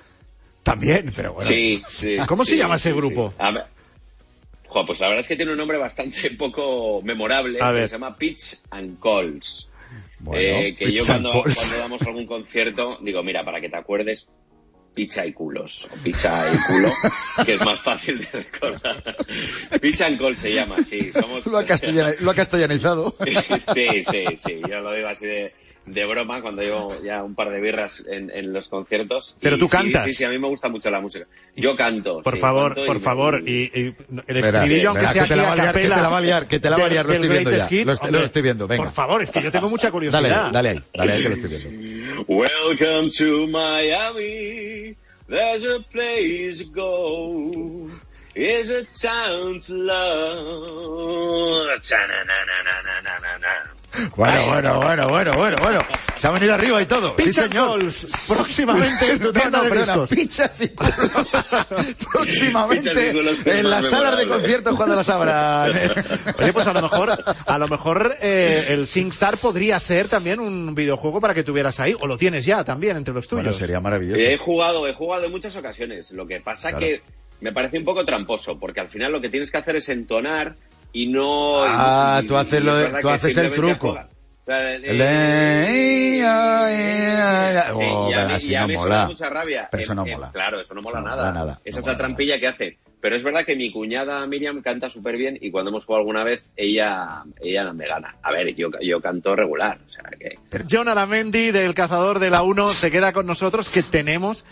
También, pero bueno. Sí, sí. ¿Cómo se sí, llama ese sí, grupo? sí. A ver, jo, pues la verdad es que tiene un nombre bastante poco memorable. A que ver. Se llama Pitch and Calls. Bueno, Eh, que yo cuando, cuando damos algún concierto digo, mira, para que te acuerdes, picha y culos. O picha y culo, que es más fácil de recordar. Pitch and Calls se llama, sí. Somos... Lo ha castellanizado. sí, sí, sí. Yo lo digo así de, de broma cuando llevo ya un par de birras en, en los conciertos. Pero Y tú sí, cantas. Sí, sí, a mí me gusta mucho la música. Yo canto. Por sí, favor, canto y por me- favor. Y, y el estribillo, aunque sea que te la va liar, que te la va a liar, que te la va a liar, lo estoy viendo ya. Hits, Lo est- lo hombre, estoy viendo, venga. Por favor, es que yo tengo mucha curiosidad. Dale, dale ahí, dale ahí que lo estoy viendo. Welcome to Miami. There's a place to go. It's a town to love. Bueno, bueno, bueno, bueno, bueno, bueno. Se ha venido arriba y todo. Sí, señor. Próximamente en tu tienda No, de perdona, discos. pizzas y culos. Próximamente y en las salas de conciertos cuando las abran. Oye, pues a lo mejor, a lo mejor eh, el SingStar podría ser también un videojuego para que tuvieras ahí, o lo tienes ya también entre los tuyos. Bueno, sería maravilloso. He jugado, he jugado en muchas ocasiones. Lo que pasa Claro. que me parece un poco tramposo, porque al final lo que tienes que hacer es entonar y no. Ah, y- tú haces lo de- tú haces el truco. así no mola. da mucha rabia. Pero eso no mola. Claro, eso no mola Eso no nada. mola nada, Esa no es la trampilla que hace. Pero es verdad que mi cuñada Miriam canta súper bien y cuando hemos jugado alguna vez, ella, ella me gana. A ver, yo, yo canto regular. O sea, que... John Aramendi, del cazador de la 1, se queda con nosotros, que tenemos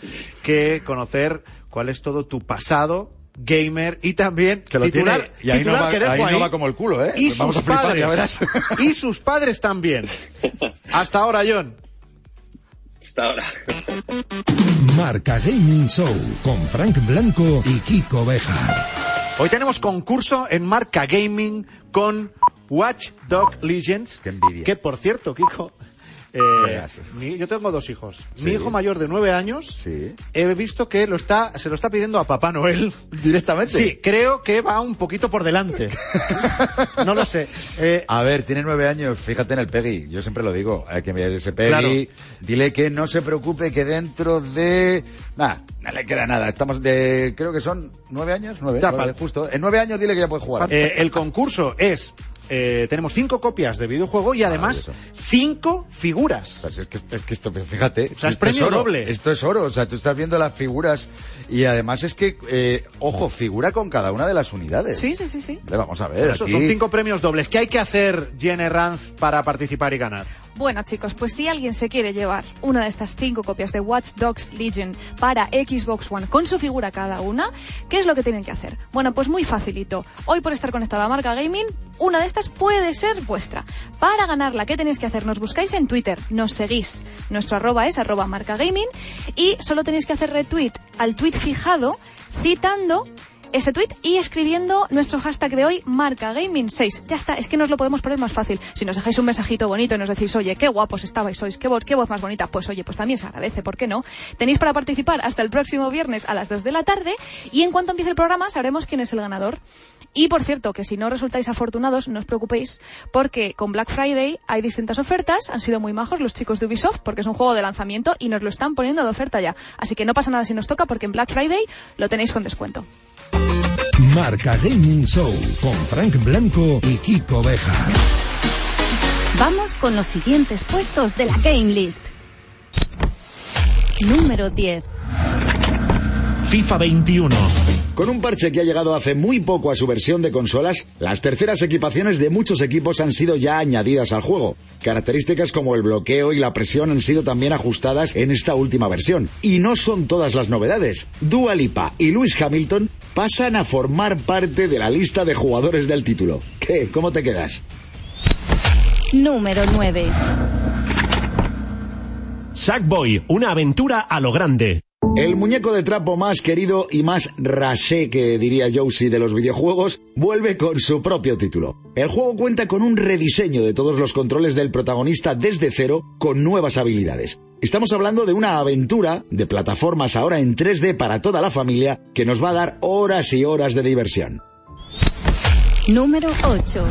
que conocer cuál es todo tu pasado gamer y también Que lo titular, tiene, y ahí, no titular va, que dejo ahí no ahí, va como el culo, ¿eh? y Pues Vamos sus a flipar, padres ya verás. y sus padres también hasta ahora John Hasta ahora. Marca Gaming Show con Frank Blanco y Kiko Bejar. hoy tenemos concurso en Marca Gaming con Watch Dog Legends Qué envidia. que por cierto Kiko eh, mi- yo tengo dos hijos. Sí. Mi hijo mayor de nueve años Sí. he visto que lo está, se lo está pidiendo a Papá Noel. Directamente. Sí, creo que va un poquito por delante. no lo sé. Eh, A ver, tiene nueve años, fíjate en el Peggy, yo siempre lo digo, hay que mirar ese Peggy, Claro. dile que no se preocupe que dentro de... Nada, no le queda nada, estamos de... creo que son nueve años, nueve, Ya, nueve, justo, en nueve años dile que ya puede jugar. eh, el concurso es, eh, tenemos cinco copias de videojuego y además Maravilloso. cinco figuras. Pues es que, es que esto, fíjate, O sea, es esto premio oro, doble. Esto es oro, o sea, tú estás viendo las figuras y además es que, eh, ojo, figura con cada una de las unidades. Sí, sí, sí, sí. Le vamos a ver, Eso, aquí- son cinco premios dobles. ¿Qué hay que hacer, Jenny Ranz, para participar y ganar? Bueno, chicos, pues si alguien se quiere llevar una de estas cinco copias de Watch Dogs Legion para Xbox One con su figura cada una, ¿qué es lo que tienen que hacer? Bueno, pues muy facilito. Hoy por estar conectada a Marca Gaming, una de estas puede ser vuestra. Para ganarla, ¿qué tenéis que hacer? Nos buscáis en Twitter, nos seguís. Nuestro arroba es arroba Marca Gaming y solo tenéis que hacer retweet al tweet fijado citando ese tweet y escribiendo nuestro hashtag de hoy, marca gaming 6. Ya está, es que nos lo podemos poner más fácil. Si nos dejáis un mensajito bonito y nos decís, oye, qué guapos estabais sois, qué voz, qué voz más bonita, pues oye, pues también se agradece, ¿por qué no? Tenéis para participar hasta el próximo viernes a las 2 de la tarde y en cuanto empiece el programa sabremos quién es el ganador. Y por cierto, que si no resultáis afortunados, no os preocupéis, porque con Black Friday hay distintas ofertas, han sido muy majos los chicos de Ubisoft, porque es un juego de lanzamiento y nos lo están poniendo de oferta ya. Así que no pasa nada si nos toca, porque en Black Friday lo tenéis con descuento. Marca Gaming Show con Frank Blanco y Kiko Bejar. Vamos con los siguientes puestos de la Game List. Número 10. FIFA 21. Con un parche que ha llegado hace muy poco a su versión de consolas, las terceras equipaciones de muchos equipos han sido ya añadidas al juego. Características como el bloqueo y la presión han sido también ajustadas en esta última versión. Y no son todas las novedades. Dua Lipa y Lewis Hamilton pasan a formar parte de la lista de jugadores del título. ¿Qué? ¿Cómo te quedas? Número 9. Sackboy, una aventura a lo grande. El muñeco de trapo más querido y más rasé que diría Josie de los videojuegos vuelve con su propio título. El juego cuenta con un rediseño de todos los controles del protagonista desde cero con nuevas habilidades. Estamos hablando de una aventura de plataformas ahora en 3D para toda la familia que nos va a dar horas y horas de diversión. Número 8.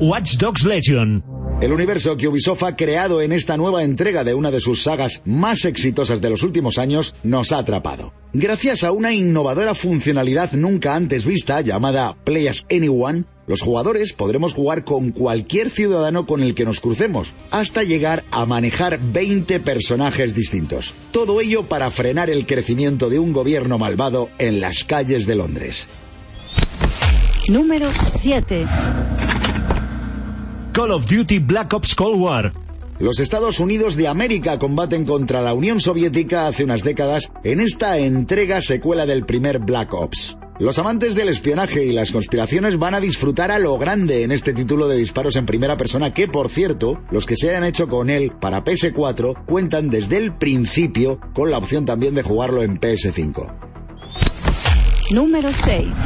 Watch Dogs Legion. El universo que Ubisoft ha creado en esta nueva entrega de una de sus sagas más exitosas de los últimos años nos ha atrapado. Gracias a una innovadora funcionalidad nunca antes vista llamada Play as Anyone, los jugadores podremos jugar con cualquier ciudadano con el que nos crucemos, hasta llegar a manejar 20 personajes distintos. Todo ello para frenar el crecimiento de un gobierno malvado en las calles de Londres. Número 7. Call of Duty Black Ops Cold War. Los Estados Unidos de América combaten contra la Unión Soviética hace unas décadas en esta entrega secuela del primer Black Ops. Los amantes del espionaje y las conspiraciones van a disfrutar a lo grande en este título de disparos en primera persona que, por cierto, los que se hayan hecho con él para PS4 cuentan desde el principio con la opción también de jugarlo en PS5. Número 6.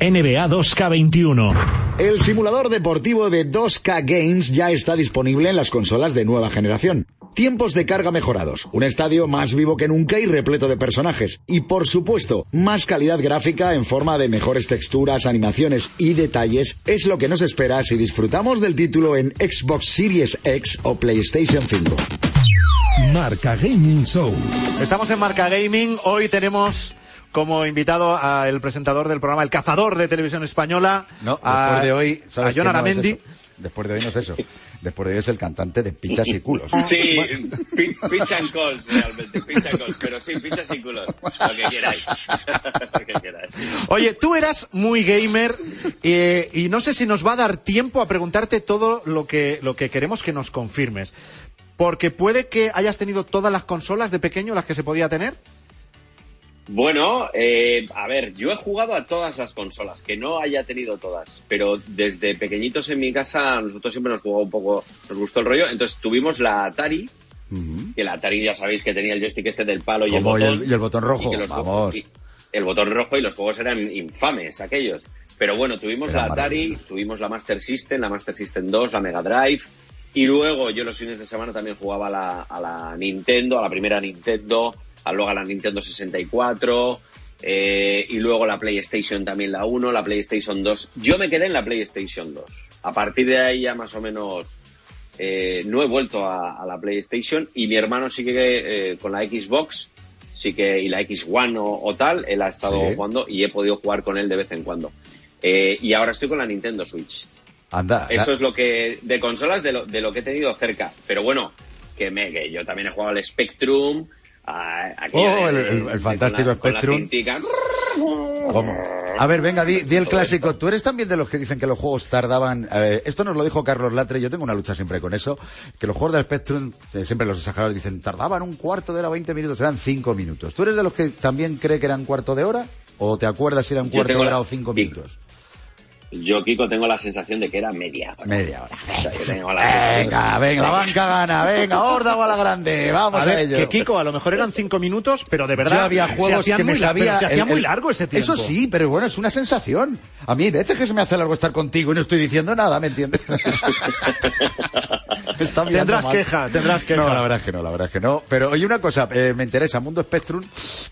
NBA 2K21. El simulador deportivo de 2K Games ya está disponible en las consolas de nueva generación. Tiempos de carga mejorados, un estadio más vivo que nunca y repleto de personajes. Y por supuesto, más calidad gráfica en forma de mejores texturas, animaciones y detalles es lo que nos espera si disfrutamos del título en Xbox Series X o PlayStation 5. Marca Gaming Show. Estamos en Marca Gaming. Hoy tenemos como invitado al presentador del programa El Cazador de Televisión Española. No, a, después de hoy, a ¿sabes John no es Aramendi. Después de hoy no es eso. Después de hoy es el cantante de Pichas y Culos. Sí, pi- pitch and calls, realmente, pitch and calls, pero sí, pichas y culos, lo que queráis. lo que queráis. Oye, tú eras muy gamer eh, y no sé si nos va a dar tiempo a preguntarte todo lo que, lo que queremos que nos confirmes. Porque puede que hayas tenido todas las consolas de pequeño, las que se podía tener. Bueno, eh, a ver, yo he jugado a todas las consolas, que no haya tenido todas, pero desde pequeñitos en mi casa nosotros siempre nos jugó un poco, nos gustó el rollo, entonces tuvimos la Atari, que la Atari ya sabéis que tenía el joystick este del palo y el y botón. el, y el botón rojo. y que los Vamos. juegos- y el botón rojo y los juegos eran infames aquellos. Pero bueno, tuvimos Era la Atari, tuvimos la Master System, la Master System 2, la Mega Drive. Y luego yo los fines de semana también jugaba a la, a la Nintendo, a la primera Nintendo, a luego a la Nintendo 64. eh, y luego la PlayStation también la 1, la PlayStation 2. Yo me quedé en la PlayStation 2. A partir de ahí ya más o menos eh, no he vuelto a, a la PlayStation y mi hermano sigue eh, con la Xbox, sí que y la X One o, o tal, él ha estado Sí. jugando y he podido jugar con él de vez en cuando. Eh, y ahora estoy con la Nintendo Switch. Anda. Eso es lo que de consolas de lo, de lo que he tenido cerca. Pero bueno, que me que yo también he jugado al Spectrum. A, Oh, de- el, el- el fantástico con la- con la Spectrum. A ver, venga, di, di el clásico. Tú eres también de los que dicen que los juegos tardaban. eh, esto nos lo dijo Carlos Latre. Yo tengo una lucha siempre con eso. Que los juegos del Spectrum, eh, siempre los exageradores dicen, tardaban un cuarto de hora, 20 minutos. Eran 5 minutos. ¿Tú eres de los que también cree que eran cuarto de hora? ¿O te acuerdas si era un Yo cuarto de hora la- o 5 Sí. minutos? Yo, Kiko, tengo la sensación de que era media hora. Media hora. O sea, yo tengo la sensación- Venga, venga, la banca gana. Venga, horda o a la grande. Vamos a, ello. que Kiko, a lo mejor eran cinco minutos, pero de verdad. Yo había juegos que me sabía. se hacía el- muy largo ese tiempo. Eso sí, pero bueno, es una sensación. A mí hay veces que se me hace largo estar contigo y no estoy diciendo nada, ¿me entiendes? Tendrás mal. queja, tendrás queja. No, la verdad es que no, la verdad es que no. Pero oye, una cosa, eh, me interesa, Mundo Spectrum,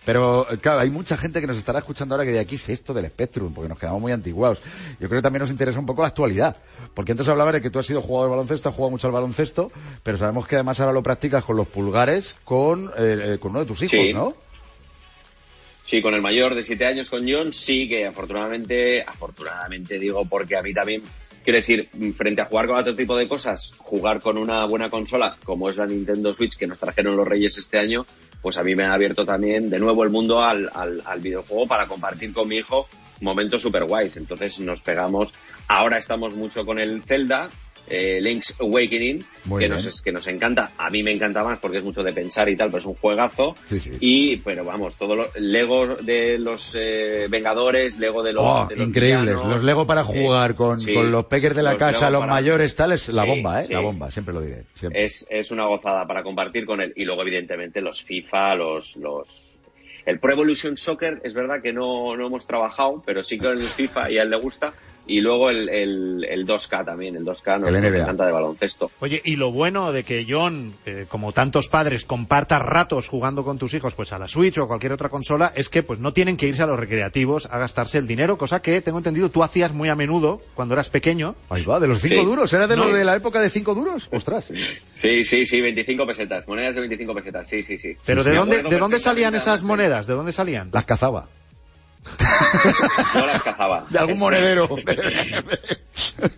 pero eh, claro, hay mucha gente que nos estará escuchando ahora que de aquí es esto del Spectrum, porque nos quedamos muy antiguados. Yo creo que también nos interesa un poco la actualidad. Porque entonces hablabas de que tú has sido jugador de baloncesto, has jugado mucho al baloncesto, pero sabemos que además ahora lo practicas con los pulgares con, eh, eh, con uno de tus hijos, Sí. ¿no? Sí, con el mayor de siete años, con John, sí que afortunadamente, afortunadamente digo, porque a mí también, quiero decir, frente a jugar con otro tipo de cosas, jugar con una buena consola, como es la Nintendo Switch que nos trajeron los Reyes este año, pues a mí me ha abierto también de nuevo el mundo al, al, al videojuego para compartir con mi hijo momentos super guays. Entonces nos pegamos, ahora estamos mucho con el Zelda, eh, Link's Awakening, Muy que bien. nos, es- que nos encanta. A mí me encanta más porque es mucho de pensar y tal, pero es un juegazo. Sí, sí. Y, pero vamos, todo lo, Lego de los eh, Vengadores, Lego de los, Oh, de los increíbles. villanos, los Lego para eh, jugar con, sí, con los peques de la los casa, Lego los para- mayores, tal, es la bomba, ¿eh? La bomba, siempre lo diré. Siempre. Es, es una gozada para compartir con él. Y luego, evidentemente, los FIFA, los, los... El Pro Evolution Soccer, es verdad que no, no hemos trabajado, pero sí que el FIFA y a él le gusta. Y luego el, el, el 2K también, el 2K nos, El nos encanta de baloncesto. Oye, y lo bueno de que John, eh, como tantos padres, comparta ratos jugando con tus hijos, pues a la Switch o a cualquier otra consola, es que pues no tienen que irse a los recreativos a gastarse el dinero, cosa que tengo entendido tú hacías muy a menudo cuando eras pequeño. Ahí va, de los cinco Sí. duros. ¿Era de No. los de la época de cinco duros? Ostras. Sí, sí, sí, 25 pesetas, monedas de 25 pesetas, sí, sí, sí. Pero Sí, ¿de dónde, ¿de dónde salían esas monedas? ¿De dónde salían? Las cazaba. No las cazaba. De algún monedero.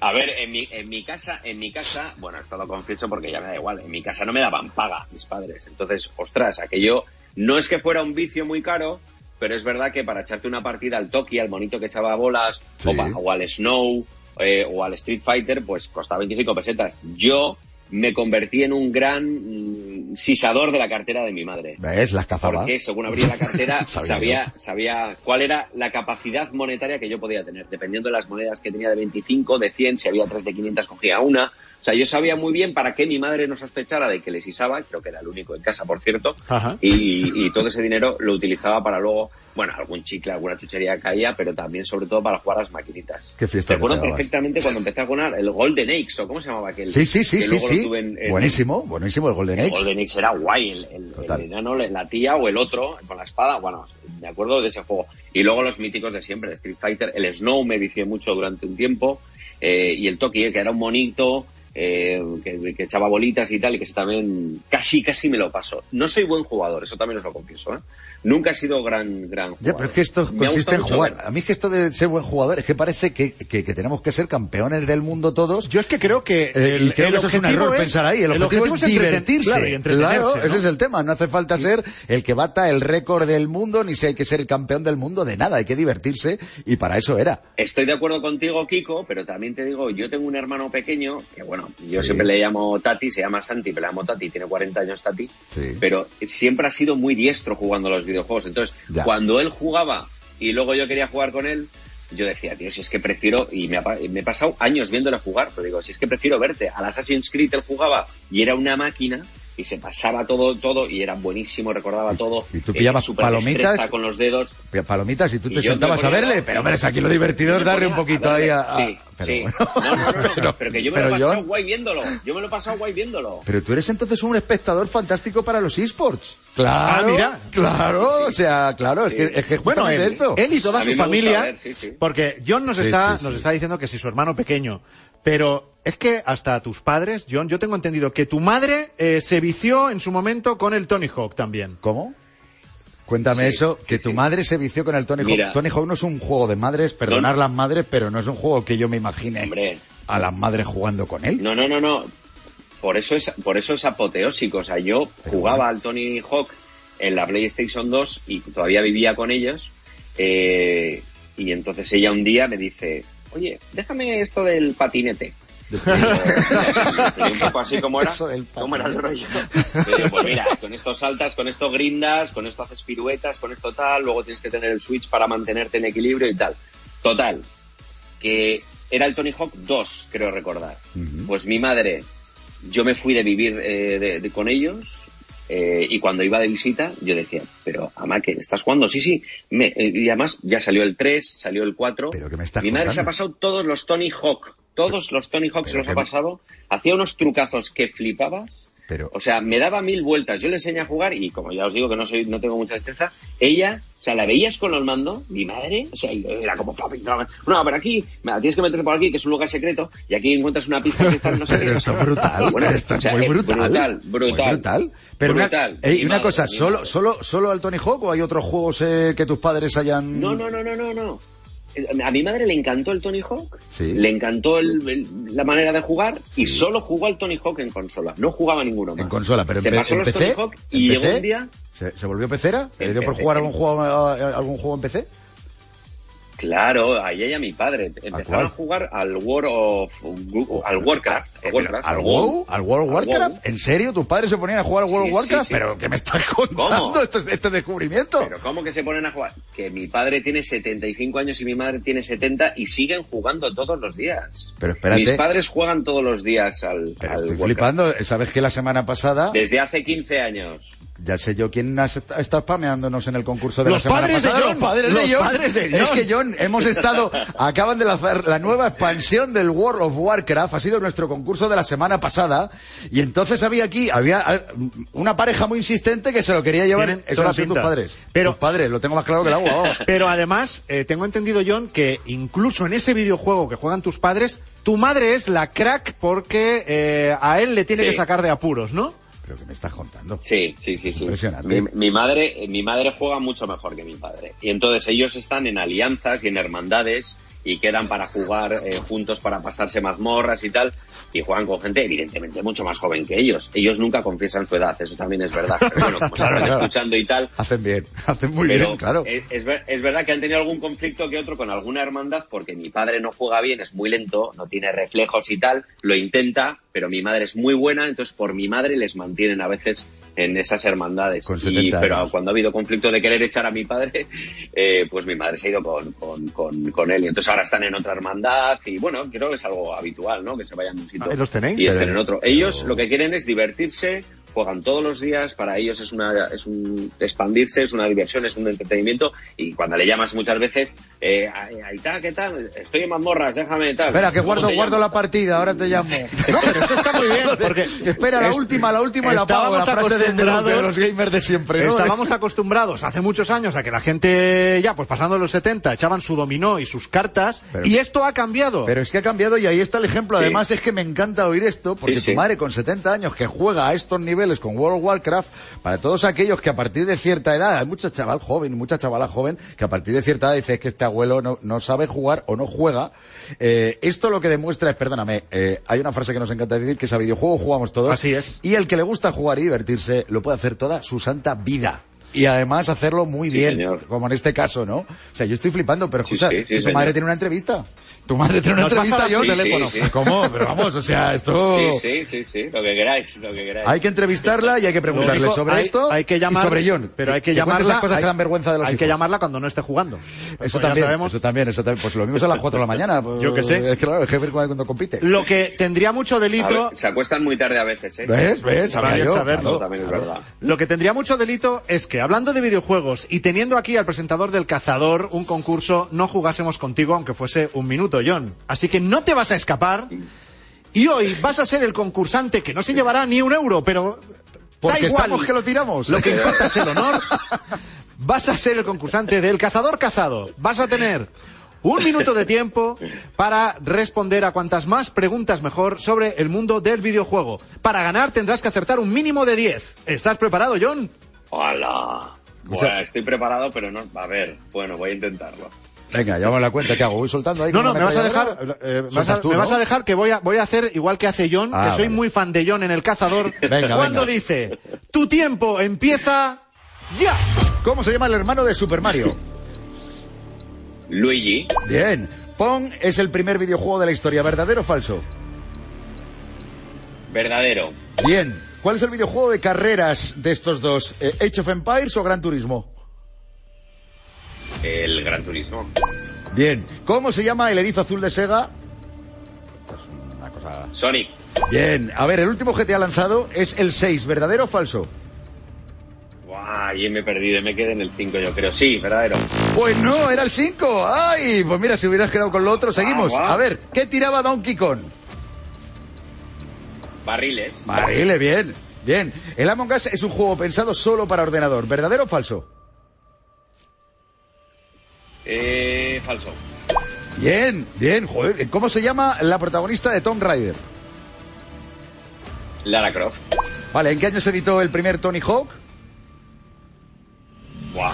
A ver, en mi, en mi casa, en mi casa, bueno, esto lo confieso porque ya me da igual, en mi casa no me daban paga mis padres. Entonces, ostras, aquello no es que fuera un vicio muy caro, pero es verdad que para echarte una partida al Toki, al monito que echaba bolas, Sí. o, o al Snow, eh, o al Street Fighter, pues costaba 25 pesetas. Yo me convertí en un gran mm, sisador de la cartera de mi madre. ¿Ves? Las cazaba. Porque según abría la cartera, Sabía sabía, sabía cuál era la capacidad monetaria que yo podía tener, dependiendo de las monedas que tenía de 25, de 100, si había tres de 500 cogía una. O sea, yo sabía muy bien para qué mi madre no sospechara de que les isaba, creo que era el único en casa, por cierto, y, y todo ese dinero lo utilizaba para luego, bueno, algún chicle, alguna chuchería caía, pero también sobre todo para jugar a las maquinitas. Qué fiesta Recuerdo perfectamente cuando empecé a jugar el Golden Axe, o cómo se llamaba aquel. Sí, sí, sí, que sí, sí. tuve en- en- Buenísimo, buenísimo el Golden el Age. Golden Axe era guay, el, el, el enano, la tía o el otro con la espada, bueno, me acuerdo de ese juego. Y luego los míticos de siempre, el Street Fighter, el Snow me vicié mucho durante un tiempo, eh, y el Toki, que era un monito, eh, que, que echaba bolitas y tal, y que ese también casi, casi me lo paso. No soy buen jugador, eso también os lo confieso, ¿eh? Nunca he sido gran, gran jugador. Ya, pero es que esto Me consiste en jugar. ver. A mí es que esto de ser buen jugador es que parece que, que- que tenemos que ser campeones del mundo todos. Yo es que creo que Eh, y el- creo el que eso es un objetivo error es- pensar ahí. El, el objetivo, objetivo es divertirse. claro, y entretenerse, Claro, ¿no? ese es el tema. No hace falta ser el que bata el récord del mundo, ni si hay que ser el campeón del mundo de nada. Hay que divertirse y para eso era. Estoy de acuerdo contigo, Kiko, pero también te digo, yo tengo un hermano pequeño, que bueno, yo Sí. siempre le llamo Tati, se llama Santi, pero le llamo Tati, tiene 40 años Tati, Sí. pero siempre ha sido muy diestro jugando a los videojuegos. Entonces, Ya. cuando él jugaba y luego yo quería jugar con él, yo decía, tío, si es que prefiero, y me, ha me he pasado años viéndole jugar, pero digo, si es que prefiero verte. Al Assassin's Creed él jugaba y era una máquina y se pasaba todo, todo y era buenísimo, recordaba todo. y tú pillabas palomitas. con los dedos. Palomitas y tú te sentabas a verle. Pero hombre, es aquí lo divertido es darle un poquito a ahí verle. a... a- Sí, pero sí. bueno. No, no, no, no, pero que yo me Pero lo he pasado guay viéndolo. Yo me lo he pasado guay viéndolo. Pero tú eres entonces un espectador fantástico para los esports. Claro, Ah, mira. Claro, o sea, claro, es que, es que Bueno, él, esto. él y toda A su familia, ver, sí, sí. porque John nos Sí, está, sí, sí. nos está diciendo que si su hermano pequeño, pero es que hasta tus padres, John, yo tengo entendido que tu madre eh, se vició en su momento con el Tony Hawk también. ¿Cómo? Cuéntame Sí, eso, que tu madre se vició con el Tony Hawk. Tony Hawk no es un juego de madres, perdonar No. las madres, pero no es un juego que yo me imagine Hombre, a las madres jugando con él. no, no, no, no. Por eso es, por eso es apoteósico. O sea, yo jugaba al Tony Hawk en la PlayStation 2 y todavía vivía con ellos. eh, y entonces ella un día me dice, oye, déjame esto del patinete. Enseñé un poco así como era, cómo era el rollo. Digo, pues mira, con esto saltas, con esto grindas, con esto haces piruetas, con esto tal, luego tienes que tener el switch para mantenerte en equilibrio y tal. Total, que era el Tony Hawk 2, creo recordar. Ujú. Pues mi madre, yo me fui de vivir eh, de- de- con ellos eh, y cuando iba de visita yo decía, pero ama que estás jugando, sí, sí. Me- eh, y además ya salió el 3, salió el 4. Pero que me estás mi madre se ha pasado todos los Tony Hawk, todos los Tony Hawk se los ha me- pasado. Hacía unos trucazos que flipabas. Pero, O sea, me daba mil vueltas. Yo le enseñé a jugar y como ya os digo que no soy, no tengo mucha destreza, ella, o sea, la veías con el mando, mi madre, o sea, era como papi, no, no, pero aquí, mira, tienes que meterte por aquí, que es un lugar secreto, y aquí encuentras una pista que está no sé qué. pero esto es brutal, bueno, esto o es sea, muy brutal. brutal, brutal. Muy brutal. Pero una- Brutal. ey, una madre, cosa, ¿solo, solo, ¿solo al Tony Hawk o hay otros juegos eh, que tus padres hayan...? No, no, no, no, no, no. A mi madre le encantó el Tony Hawk, Sí. le encantó el- el- la manera de jugar y solo jugó al Tony Hawk en consola. No jugaba ninguno más. En consola, pero Se pasó en los PC. Tony Hawk ¿En y llegó un día ¿Se, se volvió pecera? ¿Le dio por PC. jugar algún juego, algún juego en PC? Claro, a ella y a mi padre. Empezaron a jugar al World of... al Warcraft. al Warcraft, ¿Al WoW? ¿Al World of Warcraft? WoW. ¿En serio? ¿Tus padres se ponían a jugar al World Sí, of Warcraft? sí, sí. ¿Pero qué me estás contando? ¿Cómo? Esto es- este descubrimiento. Pero ¿cómo que se ponen a jugar? Que mi padre tiene 75 años y mi madre tiene 70 y siguen jugando todos los días. Pero espérate. Mis padres juegan todos los días al, Pero al estoy Warcraft. flipando. ¿Sabes que la semana pasada... Desde hace 15 años. Ya sé yo quién está spameándonos en el concurso de Los la semana padres de pasada. John. Los padres Los de John. padres de Es John. que John, hemos estado, acaban de lanzar la nueva expansión del World of Warcraft, ha sido nuestro concurso de la semana pasada, y entonces había aquí, había ah, una pareja muy insistente que se lo quería llevar, Tienen eso tus padres. Pero- tus padres, lo tengo más claro que el agua. vamos. Pero además, eh, tengo entendido, John, que incluso en ese videojuego que juegan tus padres, tu madre es la crack porque eh, a él le tiene Sí. que sacar de apuros, ¿no? Pero que me estás contando. Sí, sí, sí, sí. Impresionante. Mi, mi madre, mi madre juega mucho mejor que mi padre. Y entonces ellos están en alianzas y en hermandades y quedan para jugar eh, juntos para pasarse mazmorras y tal. Y juegan con gente evidentemente mucho más joven que ellos. Ellos nunca confiesan su edad, eso también es verdad. Pero bueno, como Claro, están claro. escuchando y tal, Hacen bien, hacen muy pero bien, claro. es, es ver- es verdad que han tenido algún conflicto que otro con alguna hermandad porque mi padre no juega bien, es muy lento, no tiene reflejos y tal, lo intenta, pero mi madre es muy buena, entonces por mi madre les mantienen a veces en esas hermandades. Con Y- 70 pero cuando ha habido conflicto de querer echar a mi padre, eh, pues mi madre se ha ido con, con, con, con él. Y entonces ahora están en otra hermandad y bueno, creo que es algo habitual, ¿no? Que se vayan un sitio Ahí los tenéis. y estén en otro. Ellos pero- lo que quieren es divertirse, juegan todos los días, para ellos es una es un expandirse, es una diversión, es un entretenimiento y cuando le llamas muchas veces, eh, ahí está, ¿qué tal? Estoy en mazmorras, déjame tal. Espera, que ¿Cómo guardo, guardo llamas? la partida, ahora te llamo. No, pero eso está muy bien, porque Espera, la es- última, la última y la pago, la estábamos frase de, de los, de acostumbrados- los gamers de siempre, ¿no? Estábamos acostumbrados hace muchos años a que la gente, ya pues pasando los 70, echaban su dominó y sus cartas, Pero- y esto ha cambiado. Pero es que ha cambiado y ahí está el ejemplo. Sí. Además es que me encanta oír esto porque Sí, tu sí. madre con 70 años que juega a estos niveles con World of Warcraft, para todos aquellos que a partir de cierta edad, hay mucho chaval joven mucha chavala joven que a partir de cierta edad dice "Es que este abuelo no, no sabe jugar o no juega. Eh, esto lo que demuestra es, perdóname, eh, hay una frase que nos encanta decir que es a videojuego jugamos todos. Así es. Y el que le gusta jugar y divertirse lo puede hacer toda su santa vida. Y además hacerlo muy Sí, bien, señor. como en este caso, ¿no? O sea, yo estoy flipando, pero escucha, sí, sí, ¿y tu señor. madre tiene una entrevista? ¿Tu madre tiene una Nos entrevista, la- yo? sí, teléfono. sí, sí. ¿Cómo? Pero vamos, o sea, esto... Sí, sí, sí, sí, lo que queráis, lo que queráis. Hay que entrevistarla y hay que preguntarle sobre hay- esto hay que llamar, y sobre John. Pero hay que, cuente llamarla. esas cosas hay, que dan vergüenza de los hay que llamarla cuando no esté jugando. Eso Pues también, sabemos. eso también, eso también. Pues lo mismo es a las 4 de la mañana. pues, Yo qué sé. Es claro, el jefe cuando compite. Lo que tendría mucho delito. ver, se acuestan muy tarde a veces, ¿eh? ¿Ves? ¿Ves? Saberlo. Claro. también es verdad. Lo que tendría mucho delito es que, hablando de videojuegos y teniendo aquí al presentador del cazador un concurso, no jugásemos contigo aunque fuese un minuto, John. Así que no te vas a escapar. Y hoy vas a ser el concursante que no se llevará ni un euro, pero. Porque da igual. estamos que lo tiramos. Lo que importa es el honor. Vas a ser el concursante del cazador cazado. Vas a tener un minuto de tiempo para responder a cuantas más preguntas mejor sobre el mundo del videojuego. Para ganar tendrás que acertar un mínimo de 10. ¿Estás preparado, John? ¡Hola! Bueno, estoy preparado, pero no. A ver, bueno, voy a intentarlo. Venga, llevamos la cuenta. ¿Qué hago? ¿Voy soltando ahí? No, no, me vas a dejar, eh, me vas a, tú, me ¿no? vas a dejar que voy a, voy a hacer igual que hace John, Ah, que soy vale. muy fan de John en el cazador. Venga, cuando venga. dice, tu tiempo empieza ya. ¿Cómo se llama el hermano de Super Mario? Luigi, Bien. Pong es el primer videojuego de la historia, ¿verdadero o falso? verdadero. Bien. ¿Cuál es el videojuego de carreras de estos dos? Eh, ¿Age of Empires o Gran Turismo? El Gran Turismo. Bien. ¿Cómo se llama el erizo azul de Sega? Esto es una cosa... Sonic, Bien. A ver, el último GTA lanzado es el 6, ¿verdadero o falso? Ahí me he perdido, me quedé en el 5 yo creo. Sí, verdadero. Pues no, era el 5. ¡Ay! Pues mira, si hubieras quedado con lo otro, seguimos. Ah, guau. A ver, ¿qué tiraba Donkey Kong? Barriles, Vale, bien. Bien. El Among Us es un juego pensado solo para ordenador, ¿verdadero o falso? Eh, falso. Bien, bien, joder. ¿Cómo se llama la protagonista de Tomb Raider? Lara Croft. Vale, ¿en qué año se editó el primer Tony Hawk? Buah.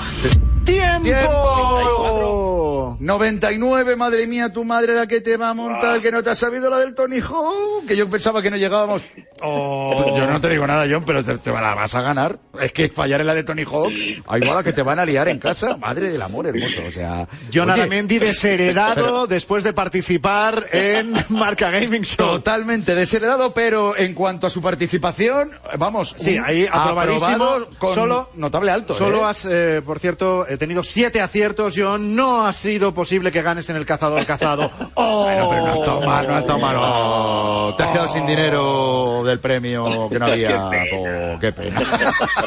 ¡Tiempo! ¡Tiempo! 99, madre mía, tu madre la que te va a montar, que no te has sabido la del Tony Hawk, que yo pensaba que no llegábamos. Oh. Yo no te digo nada, John, pero te, te la vas a ganar. Es que fallar en la de Tony Hawk, hay bola que te van a liar en casa, madre del amor hermoso, o sea. John Aramendi desheredado después de participar en Marca Gaming Show. Totalmente desheredado, pero en cuanto a su participación, vamos, Sí, ahí aprobadísimo. con Solo- notable alto. Solo ¿eh? has, eh, por cierto, he tenido siete aciertos, John. No ha sido posible que ganes en el cazador cazado. ¡Oh! Bueno, pero no ha estado mal, no ha estado mal. Oh, te has quedado sin dinero del premio que no había. Qué pena. Oh, qué pena.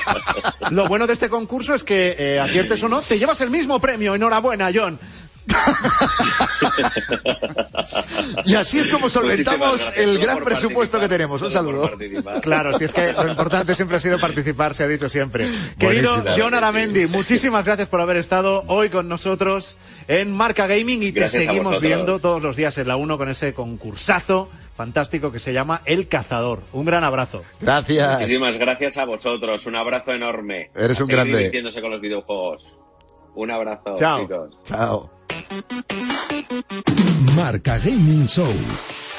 Lo bueno de este concurso es que, eh, aciertes o no, te llevas el mismo premio. Enhorabuena, John. Y así es como solventamos el gran presupuesto que tenemos. Un saludo. Claro, si es que lo importante siempre ha sido participar, se ha dicho siempre. Querido Buenísimo. John Aramendi, muchísimas gracias por haber estado hoy con nosotros en Marca Gaming y te Gracias seguimos viendo todos los días en la 1 con ese concursazo fantástico que se llama El Cazador. Un gran abrazo. Gracias. Muchísimas gracias a vosotros. Un abrazo enorme. Eres A un grande. divirtiéndose con los videojuegos. Un abrazo, Chao. chicos. Chao. Marca Gaming Show.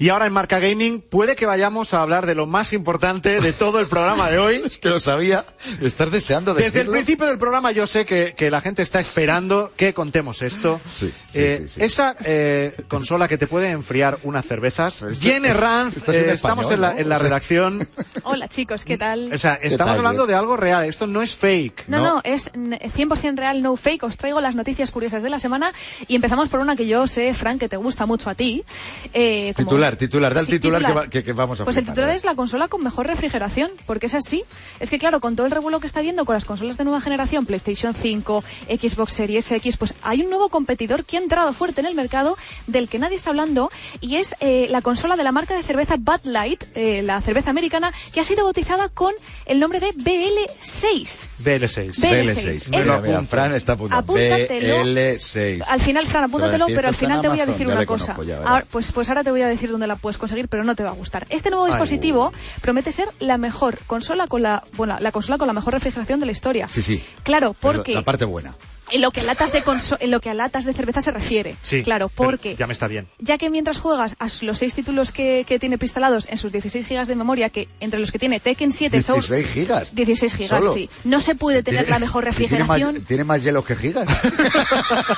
Y ahora en Marca Gaming puede que vayamos a hablar de lo más importante de todo el programa de hoy. Es que lo sabía. Estás deseando Desde el decirlo. principio del programa yo sé que, que la gente está esperando que contemos esto. Sí, sí, Eh, sí, sí. Esa eh, consola que te puede enfriar unas cervezas. Jenny Ranz, esto es en eh, estamos español, en la, ¿no? en la O sea- redacción. Hola chicos, ¿qué tal? O sea, estamos tal, hablando de algo real. Esto no es fake. No, no, es n- 100% real, no fake. Os traigo las noticias curiosas de la semana y empezamos por una que yo sé, Frank, que te gusta mucho a ti. Eh, como Titular, titular, titular, da el Sí, titular, titular. Que, va- que- que vamos a Pues el titular ¿eh? es la consola con mejor refrigeración, porque es así. Es que claro, con todo el revuelo que está viendo con las consolas de nueva generación, PlayStation 5, Xbox Series X, pues hay un nuevo competidor que ha entrado fuerte en el mercado del que nadie está hablando y es eh, la consola de la marca de cerveza Bud Light, eh, la cerveza americana, que ha sido bautizada con el nombre de BL6. BL6. BL6. Mira, Es- mira, Fran está apuntando. Apúntatelo. BL6. Al final, Fran, apúntatelo, pero al final te voy a decir una cosa. pues, pues ahora te voy a decir dónde la puedes conseguir, pero no te va a gustar. Este nuevo Ay, dispositivo promete ser la mejor consola con la, bueno, la consola con la mejor refrigeración de la historia. Sí, sí. Claro, Pero porque La parte buena. En lo que a latas de conso- en lo que a latas de cerveza se refiere. Sí. Claro, porque Ya me está bien. ya que mientras juegas a los seis títulos que, que tiene preinstalados en sus 16 gigas de memoria, que entre los que tiene Tekken 7 son 16 gigas. 16 gigas, Solo. sí. No se puede tener Tiene- la mejor ¿Tiene refrigeración. más, tiene más hielos que gigas.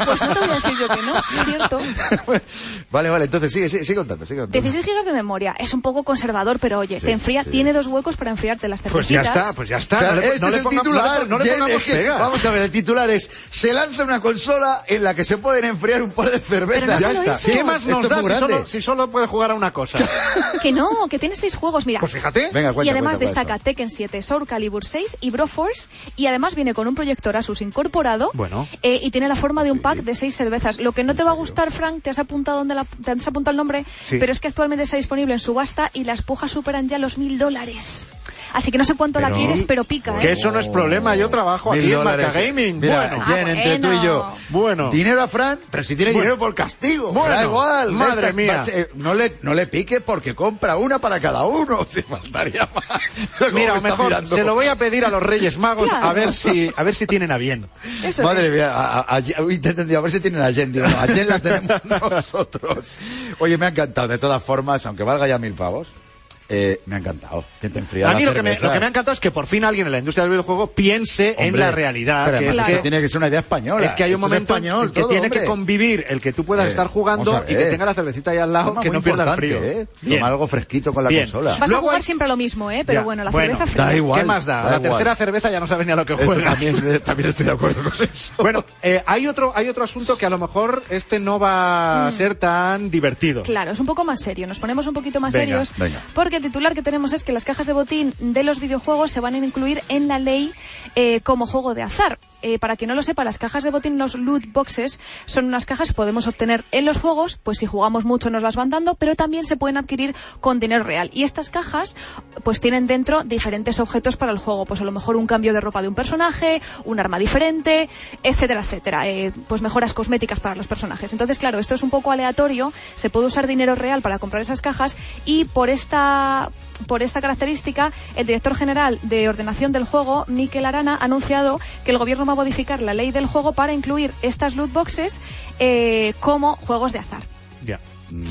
Pues no te voy a decir yo que no, es cierto. vale, vale, entonces sigue, sigue, sigue contando, sigue contando. 16 gigas de memoria es un poco conservador, pero oye, Sí, te enfría, sí. tiene dos huecos para enfriarte las Pues ya cervecitas. está, pues ya está. Claro, no le, este no es le el ponga- titular. no le- no le pongamos es que- vamos a ver, el titular es se lanza una consola en la que se pueden enfriar un par de cervezas. Pero no ya solo está. eso. ¿Qué más nos da si solo, si solo puede jugar a una cosa? Que no, que tiene seis juegos, mira. Pues fíjate. Venga, cuenta, y además cuenta, destaca. Tekken 7, Soul Calibur 6 y Broforce. Y además viene con un proyector Asus incorporado. Bueno. eh, y tiene la forma de un pack de seis cervezas. Lo que no te va a gustar, Frank, te has apuntado, donde la, te has apuntado el nombre, Sí. pero es que actualmente está disponible en subasta y las pujas superan ya los mil dólares. Así que no sé cuánto la quieres, pero pica, Que ¿eh? eso no es problema, yo trabajo aquí en. Marca Gaming. Mira, bueno. Jen, Ah, entre tú y yo. Bueno. Dinero a Fran, pero si tiene Bueno. dinero por castigo. Bueno. da igual. Madre Estas- mía. eh, no, le, no le pique porque compra una para cada uno. Si faltaría más. Mira, mejor mirando. se lo voy a pedir a los Reyes Magos Claro. a ver si a ver si tienen a bien. Eso Madre es. mía, a, a, a- a ver si tienen a Jen. Digo, a Jen la tenemos nosotros. Oye, me ha encantado. De todas formas, aunque valga ya mil pavos, eh, me ha encantado. Que te enfría A mí lo que, me, lo que me ha encantado es que por fin alguien en la industria del videojuego piense en Hombre, la realidad. pero que es es que tiene que ser una idea española. Es que hay un momento español, en que todo, tiene hombre. que convivir el que tú puedas Eh, estar jugando y que tenga la cervecita ahí al lado, Tema que no pierda el frío. ¿eh? Toma algo fresquito con la Bien. consola. Vas Luego a jugar hay- siempre lo mismo, ¿eh? Pero Ya, bueno, la bueno, cerveza fría. da igual. ¿Qué más da? da la igual. tercera cerveza ya no sabes ni a lo que Eso juegas. también, eh, también estoy de acuerdo con eso. Bueno, eh, hay otro hay otro asunto que a lo mejor este no va a ser tan divertido. Claro, es un poco más serio. Nos ponemos un poquito más serios. venga. Porque titular que tenemos es que las cajas de botín de los videojuegos se van a incluir en la ley eh, como juego de azar. Eh, para quien no lo sepa, las cajas de botín, los loot boxes, son unas cajas que podemos obtener en los juegos, pues si jugamos mucho nos las van dando, pero también se pueden adquirir con dinero real. Y estas cajas, pues tienen dentro diferentes objetos para el juego. Pues a lo mejor un cambio de ropa de un personaje, un arma diferente, etcétera, etcétera. Eh, pues mejoras cosméticas para los personajes. Entonces, claro, esto es un poco aleatorio, se puede usar dinero real para comprar esas cajas y por esta por esta característica, el director general de ordenación del juego, Mikel Arana, ha anunciado que el gobierno va a modificar la ley del juego para incluir estas loot boxes eh, como juegos de azar. Ya.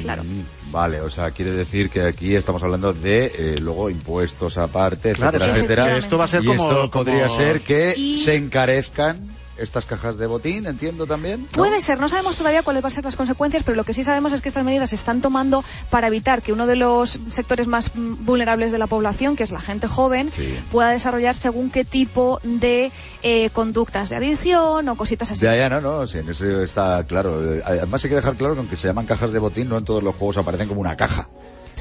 Claro. Mm, Vale, o sea, quiere decir que aquí estamos hablando de eh, luego impuestos aparte, Claro, etcétera, sí, etcétera. Esto va a ser y como- esto podría como- ser que Y- se encarezcan estas cajas de botín, entiendo también. ¿no? Puede ser, no sabemos todavía cuáles van a ser las consecuencias, pero lo que sí sabemos es que estas medidas se están tomando para evitar que uno de los sectores más vulnerables de la población, que es la gente joven, Sí. pueda desarrollar según qué tipo de eh, conductas de adicción o cositas así. Ya, ya, no, no, sí, en eso está claro. Eh, Además hay que dejar claro que aunque se llaman cajas de botín, no en todos los juegos aparecen como una caja.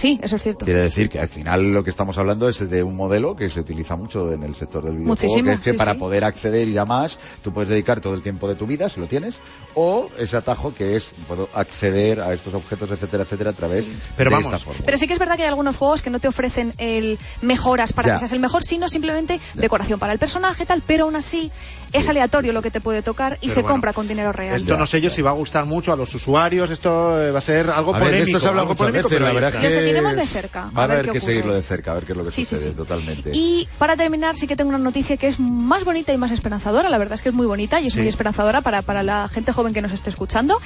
Sí, eso es cierto. Quiere decir que al final lo que estamos hablando es de un modelo que se utiliza mucho en el sector del videojuego, Muchísimo, que es que sí, para sí. poder acceder ir a más, tú puedes dedicar todo el tiempo de tu vida, si lo tienes, o ese atajo que es puedo acceder a estos objetos, etcétera, etcétera, a través Pero de vamos, esta forma. Pero sí que es verdad que hay algunos juegos que no te ofrecen el mejoras para Ya. que seas el mejor, sino simplemente decoración para el personaje, tal, pero aún así es aleatorio lo que te puede tocar y Pero se bueno, compra con dinero real. Esto no sé yo si va a gustar mucho a los usuarios, esto eh, va a ser algo A ver, polémico. esto se habla algo polémico, veces, pero la verdad es que... Seguiremos de cerca, Va a a ver haber qué que ocurre. seguirlo de cerca, a ver qué es lo que Sí, sucede, sí. totalmente. Y para terminar, sí que tengo una noticia que es más bonita y más esperanzadora. La verdad es que es muy bonita y es Sí. muy esperanzadora para, para la gente joven que nos esté escuchando.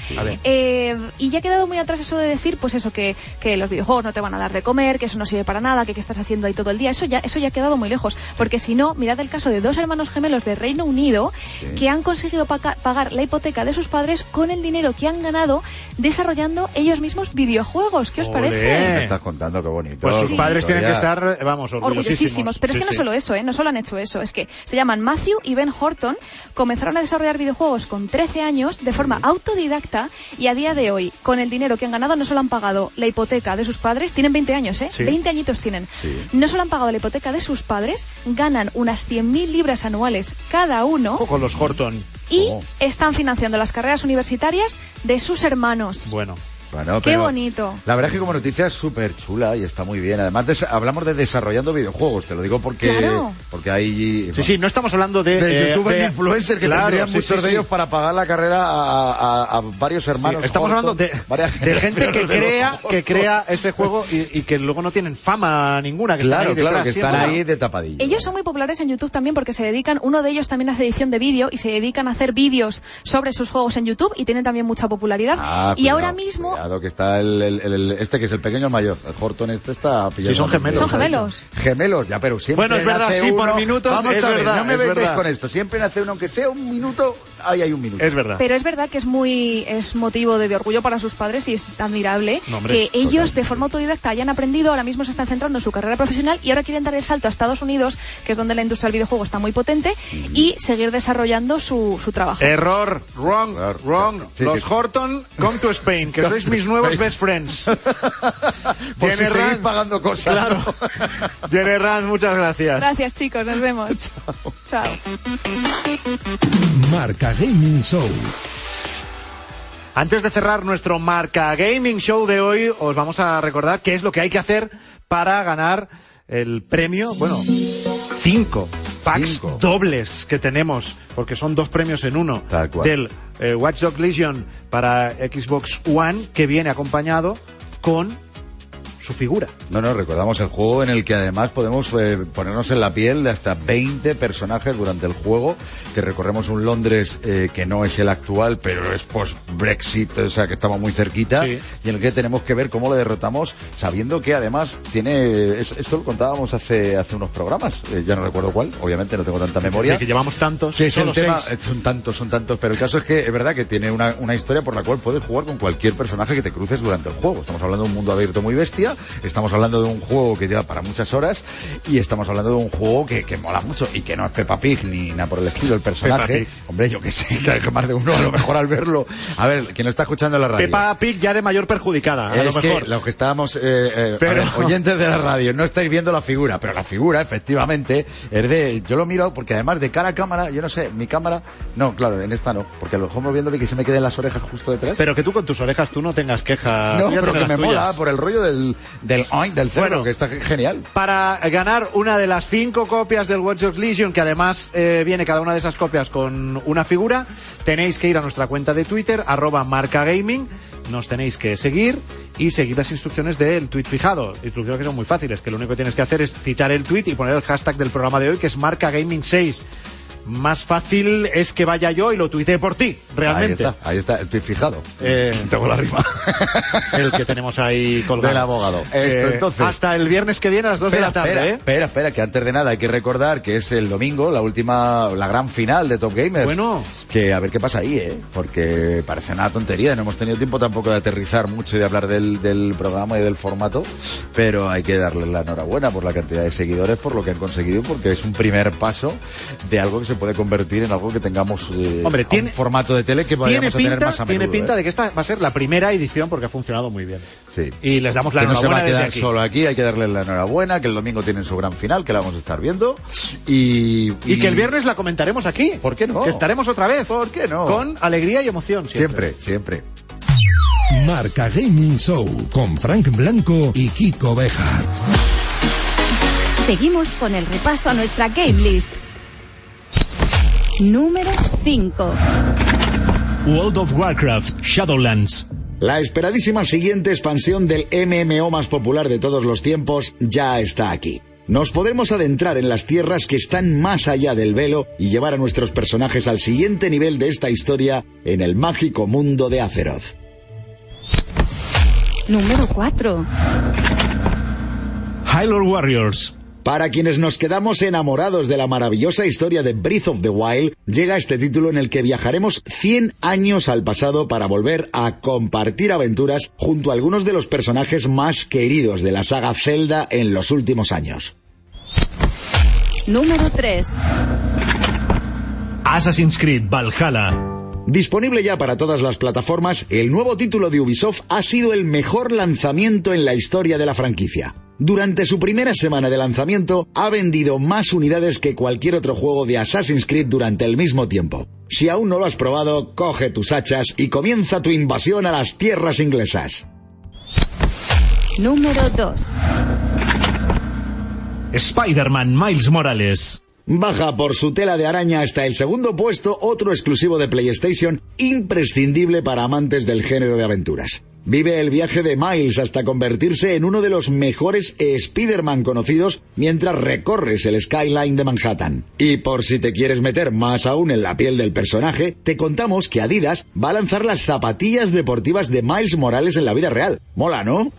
Eh, y ya ha quedado muy atrás eso de decir, pues eso, que, que los videojuegos no te van a dar de comer, que eso no sirve para nada, que qué estás haciendo ahí todo el día. Eso ya, eso ya ha quedado muy lejos. Porque si no, mirad el caso de dos hermanos gemelos de Reino Unido que han conseguido paga- pagar la hipoteca de sus padres con el dinero que han ganado desarrollando ellos mismos videojuegos. ¿Qué os Olé. parece? Estás contando, qué bonito. Pues sus Sí. padres tienen que estar, eh, vamos, orgullosísimos. Orgullosísimos. Pero es Sí, que no solo eso, ¿eh? No solo han hecho eso. Es que se llaman Matthew y Ben Horton. Comenzaron a desarrollar videojuegos con 13 años de forma autodidacta y a día de hoy, con el dinero que han ganado, no solo han pagado la hipoteca de sus padres. Tienen 20 años, ¿eh? Sí. 20 añitos tienen. No solo han pagado la hipoteca de sus padres, ganan unas 100.000 libras anuales cada uno Con los Horton. y están financiando las carreras universitarias de sus hermanos. Bueno. Bueno, Qué bonito. La verdad es que como noticia es súper chula y está muy bien. Además, des- hablamos de desarrollando videojuegos, te lo digo porque, Claro. porque hay... Sí, sí, no estamos hablando de... de eh, youtubers de- de influencers que Claro, tendrían sí, muchos sí, de sí. ellos para pagar la carrera a, a- a varios hermanos. Sí, estamos Horton, hablando de, varias de gente que crea, que crea ese juego y, y que luego no tienen fama ninguna. Que Claro, están ahí claro, detrás que están siempre. ahí de tapadillo. Ellos son muy populares en YouTube también porque se dedican, uno de ellos también hace edición de vídeo y se dedican a hacer vídeos sobre sus juegos en YouTube y tienen también mucha popularidad. Ah, y cuidado, ahora mismo Que está el, el- el- este que es el pequeño mayor. El Horton este está pillando. Sí, son gemelos. Son gemelos. Gemelos, ya, pero siempre Bueno, es verdad, nace sí, por uno- minutos, Vamos es a ver, verdad, no me vengáis con esto. Siempre nace uno, aunque sea un minuto, ahí hay un minuto. Es verdad. Pero es verdad que es muy es motivo de, de orgullo para sus padres y es admirable No, hombre, que ellos de forma autodidacta hayan aprendido, ahora mismo se están centrando en su carrera profesional y ahora quieren dar el salto a Estados Unidos, que es donde la industria del videojuego está muy potente, y seguir desarrollando su, su trabajo. Error, wrong, wrong. Sí, Los que- Horton, come to Spain, que sois mis nuevos Spain. best friends. Por Jenny Rand, pagando cosas. Claro. Jenny Rand, muchas gracias. Gracias chicos, nos vemos. Chao. Marca Gaming Show. Antes de cerrar nuestro Marca Gaming Show de hoy, os vamos a recordar qué es lo que hay que hacer para ganar el premio, bueno, cinco packs Cinco. dobles que tenemos, porque son dos premios en uno, Tal cual. del eh, Watch Dogs Legion para Xbox One, que viene acompañado con su figura. No, no, recordamos el juego en el que además podemos eh, ponernos en la piel de hasta 20 personajes durante el juego, que recorremos un Londres eh, que no es el actual, pero es post-Brexit, o sea que estamos muy cerquita, Sí. y en el que tenemos que ver cómo le derrotamos, sabiendo que además tiene, eso lo contábamos hace, hace unos programas, eh, ya no recuerdo cuál, obviamente no tengo tanta memoria. Sí, que llevamos tantos, Sí, es el tema, seis. son tantos, son tantos, pero el caso es que es verdad que tiene una, una historia por la cual puedes jugar con cualquier personaje que te cruces durante el juego. Estamos hablando de un mundo abierto muy bestia, estamos hablando de un juego que lleva para muchas horas y estamos hablando de un juego que, que mola mucho y que no es Peppa Pig ni nada por el estilo, el personaje. Hombre, yo que sé, que más de uno a lo mejor al verlo. A ver, quien lo está escuchando en la radio. Peppa Pig ya de mayor perjudicada, a Es lo mejor. que los que estábamos, eh, eh, a Pero- ver, oyentes de la radio, no estáis viendo la figura, pero la figura, efectivamente, es de, yo lo miro porque además de cara a cámara, yo no sé, mi cámara, no, claro, en esta no, porque a lo mejor viéndome que se me queden las orejas justo detrás. Pero que tú con tus orejas tú no tengas queja. no, pero que me mola por el rollo del, del, del Bueno. que está genial. Para ganar una de las cinco copias del Watch Dogs Legion, que además eh, viene cada una de esas copias con una figura, tenéis que ir a nuestra cuenta de Twitter, arroba marcagaming, nos tenéis que seguir y seguir las instrucciones del tweet fijado. Instrucciones que son muy fáciles, que lo único que tienes que hacer es citar el tweet y poner el hashtag del programa de hoy, que es marcagaming6. Más fácil es que vaya yo y lo tuitee por ti, realmente. Ahí está, ahí está, estoy fijado. Eh, Tengo la rima. el que tenemos ahí colgado. Del abogado. Esto, Eh, entonces. Hasta el viernes que viene a las 2 de la tarde, espera, ¿eh? espera, espera, que antes de nada hay que recordar que es el domingo, la última, la gran final de Top Gamers. Bueno. Que a ver qué pasa ahí, ¿eh? Porque parece una tontería, no hemos tenido tiempo tampoco de aterrizar mucho y de hablar del, del programa y del formato, pero hay que darles la enhorabuena por la cantidad de seguidores, por lo que han conseguido, porque es un primer paso de algo que se puede convertir en algo que tengamos eh, Hombre, a un tiene- formato de tele que Tiene vayamos a tener pinta, más a tiene menudo, pinta ¿eh? de que esta va a ser la primera edición porque ha funcionado muy bien. Sí. Y les damos la que no se va enhorabuena a quedar aquí. solo aquí, hay que darle la enhorabuena, que el domingo tienen su gran final, que la vamos a estar viendo. Y, Y que el viernes la comentaremos aquí. ¿Por qué no? Que estaremos otra vez. ¿Por qué no? Con alegría y emoción. Siempre. Siempre, siempre. Marca Gaming Show con Frank Blanco y Kiko Bejar. Seguimos con el repaso a nuestra game list. Número 5. World of Warcraft Shadowlands. La esperadísima siguiente expansión del MMO más popular de todos los tiempos ya está aquí. Nos podremos adentrar en las tierras que están más allá del velo y llevar a nuestros personajes al siguiente nivel de esta historia en el mágico mundo de Azeroth. Número 4. Hyrule Warriors. Para quienes nos quedamos enamorados de la maravillosa historia de Breath of the Wild, llega este título en el que viajaremos 100 años al pasado para volver a compartir aventuras junto a algunos de los personajes más queridos de la saga Zelda en los últimos años. Número 3. Assassin's Creed Valhalla. Disponible ya para todas las plataformas, el nuevo título de Ubisoft ha sido el mejor lanzamiento en la historia de la franquicia. Durante su primera semana de lanzamiento ha vendido más unidades que cualquier otro juego de Assassin's Creed durante el mismo tiempo. Si aún no lo has probado, coge tus hachas y comienza tu invasión a las tierras inglesas. Número 2. Spider-Man Miles Morales. Baja por su tela de araña hasta el segundo puesto otro exclusivo de PlayStation imprescindible para amantes del género de aventuras. Vive el viaje de Miles hasta convertirse en uno de los mejores Spider-Man conocidos mientras recorres el skyline de Manhattan. Y por si te quieres meter más aún en la piel del personaje, te contamos que Adidas va a lanzar las zapatillas deportivas de Miles Morales en la vida real. Mola, ¿no?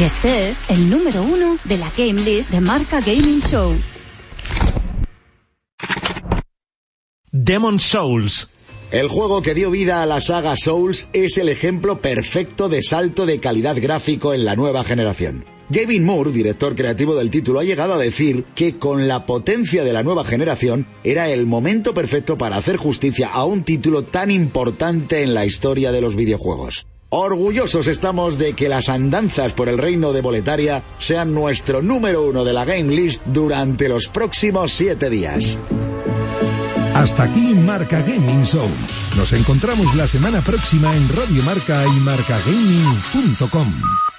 Y este es el número uno de la Game List de Marca Gaming Show. Demon Souls. El juego que dio vida a la saga Souls es el ejemplo perfecto de salto de calidad gráfico en la nueva generación. Gavin Moore, director creativo del título, ha llegado a decir que con la potencia de la nueva generación era el momento perfecto para hacer justicia a un título tan importante en la historia de los videojuegos. Orgullosos estamos de que las andanzas por el reino de Boletaria sean nuestro número uno de la Game List durante los próximos siete días. Hasta aquí Marca Gaming Show. Nos encontramos la semana próxima en Radio Marca y marcagaming.com.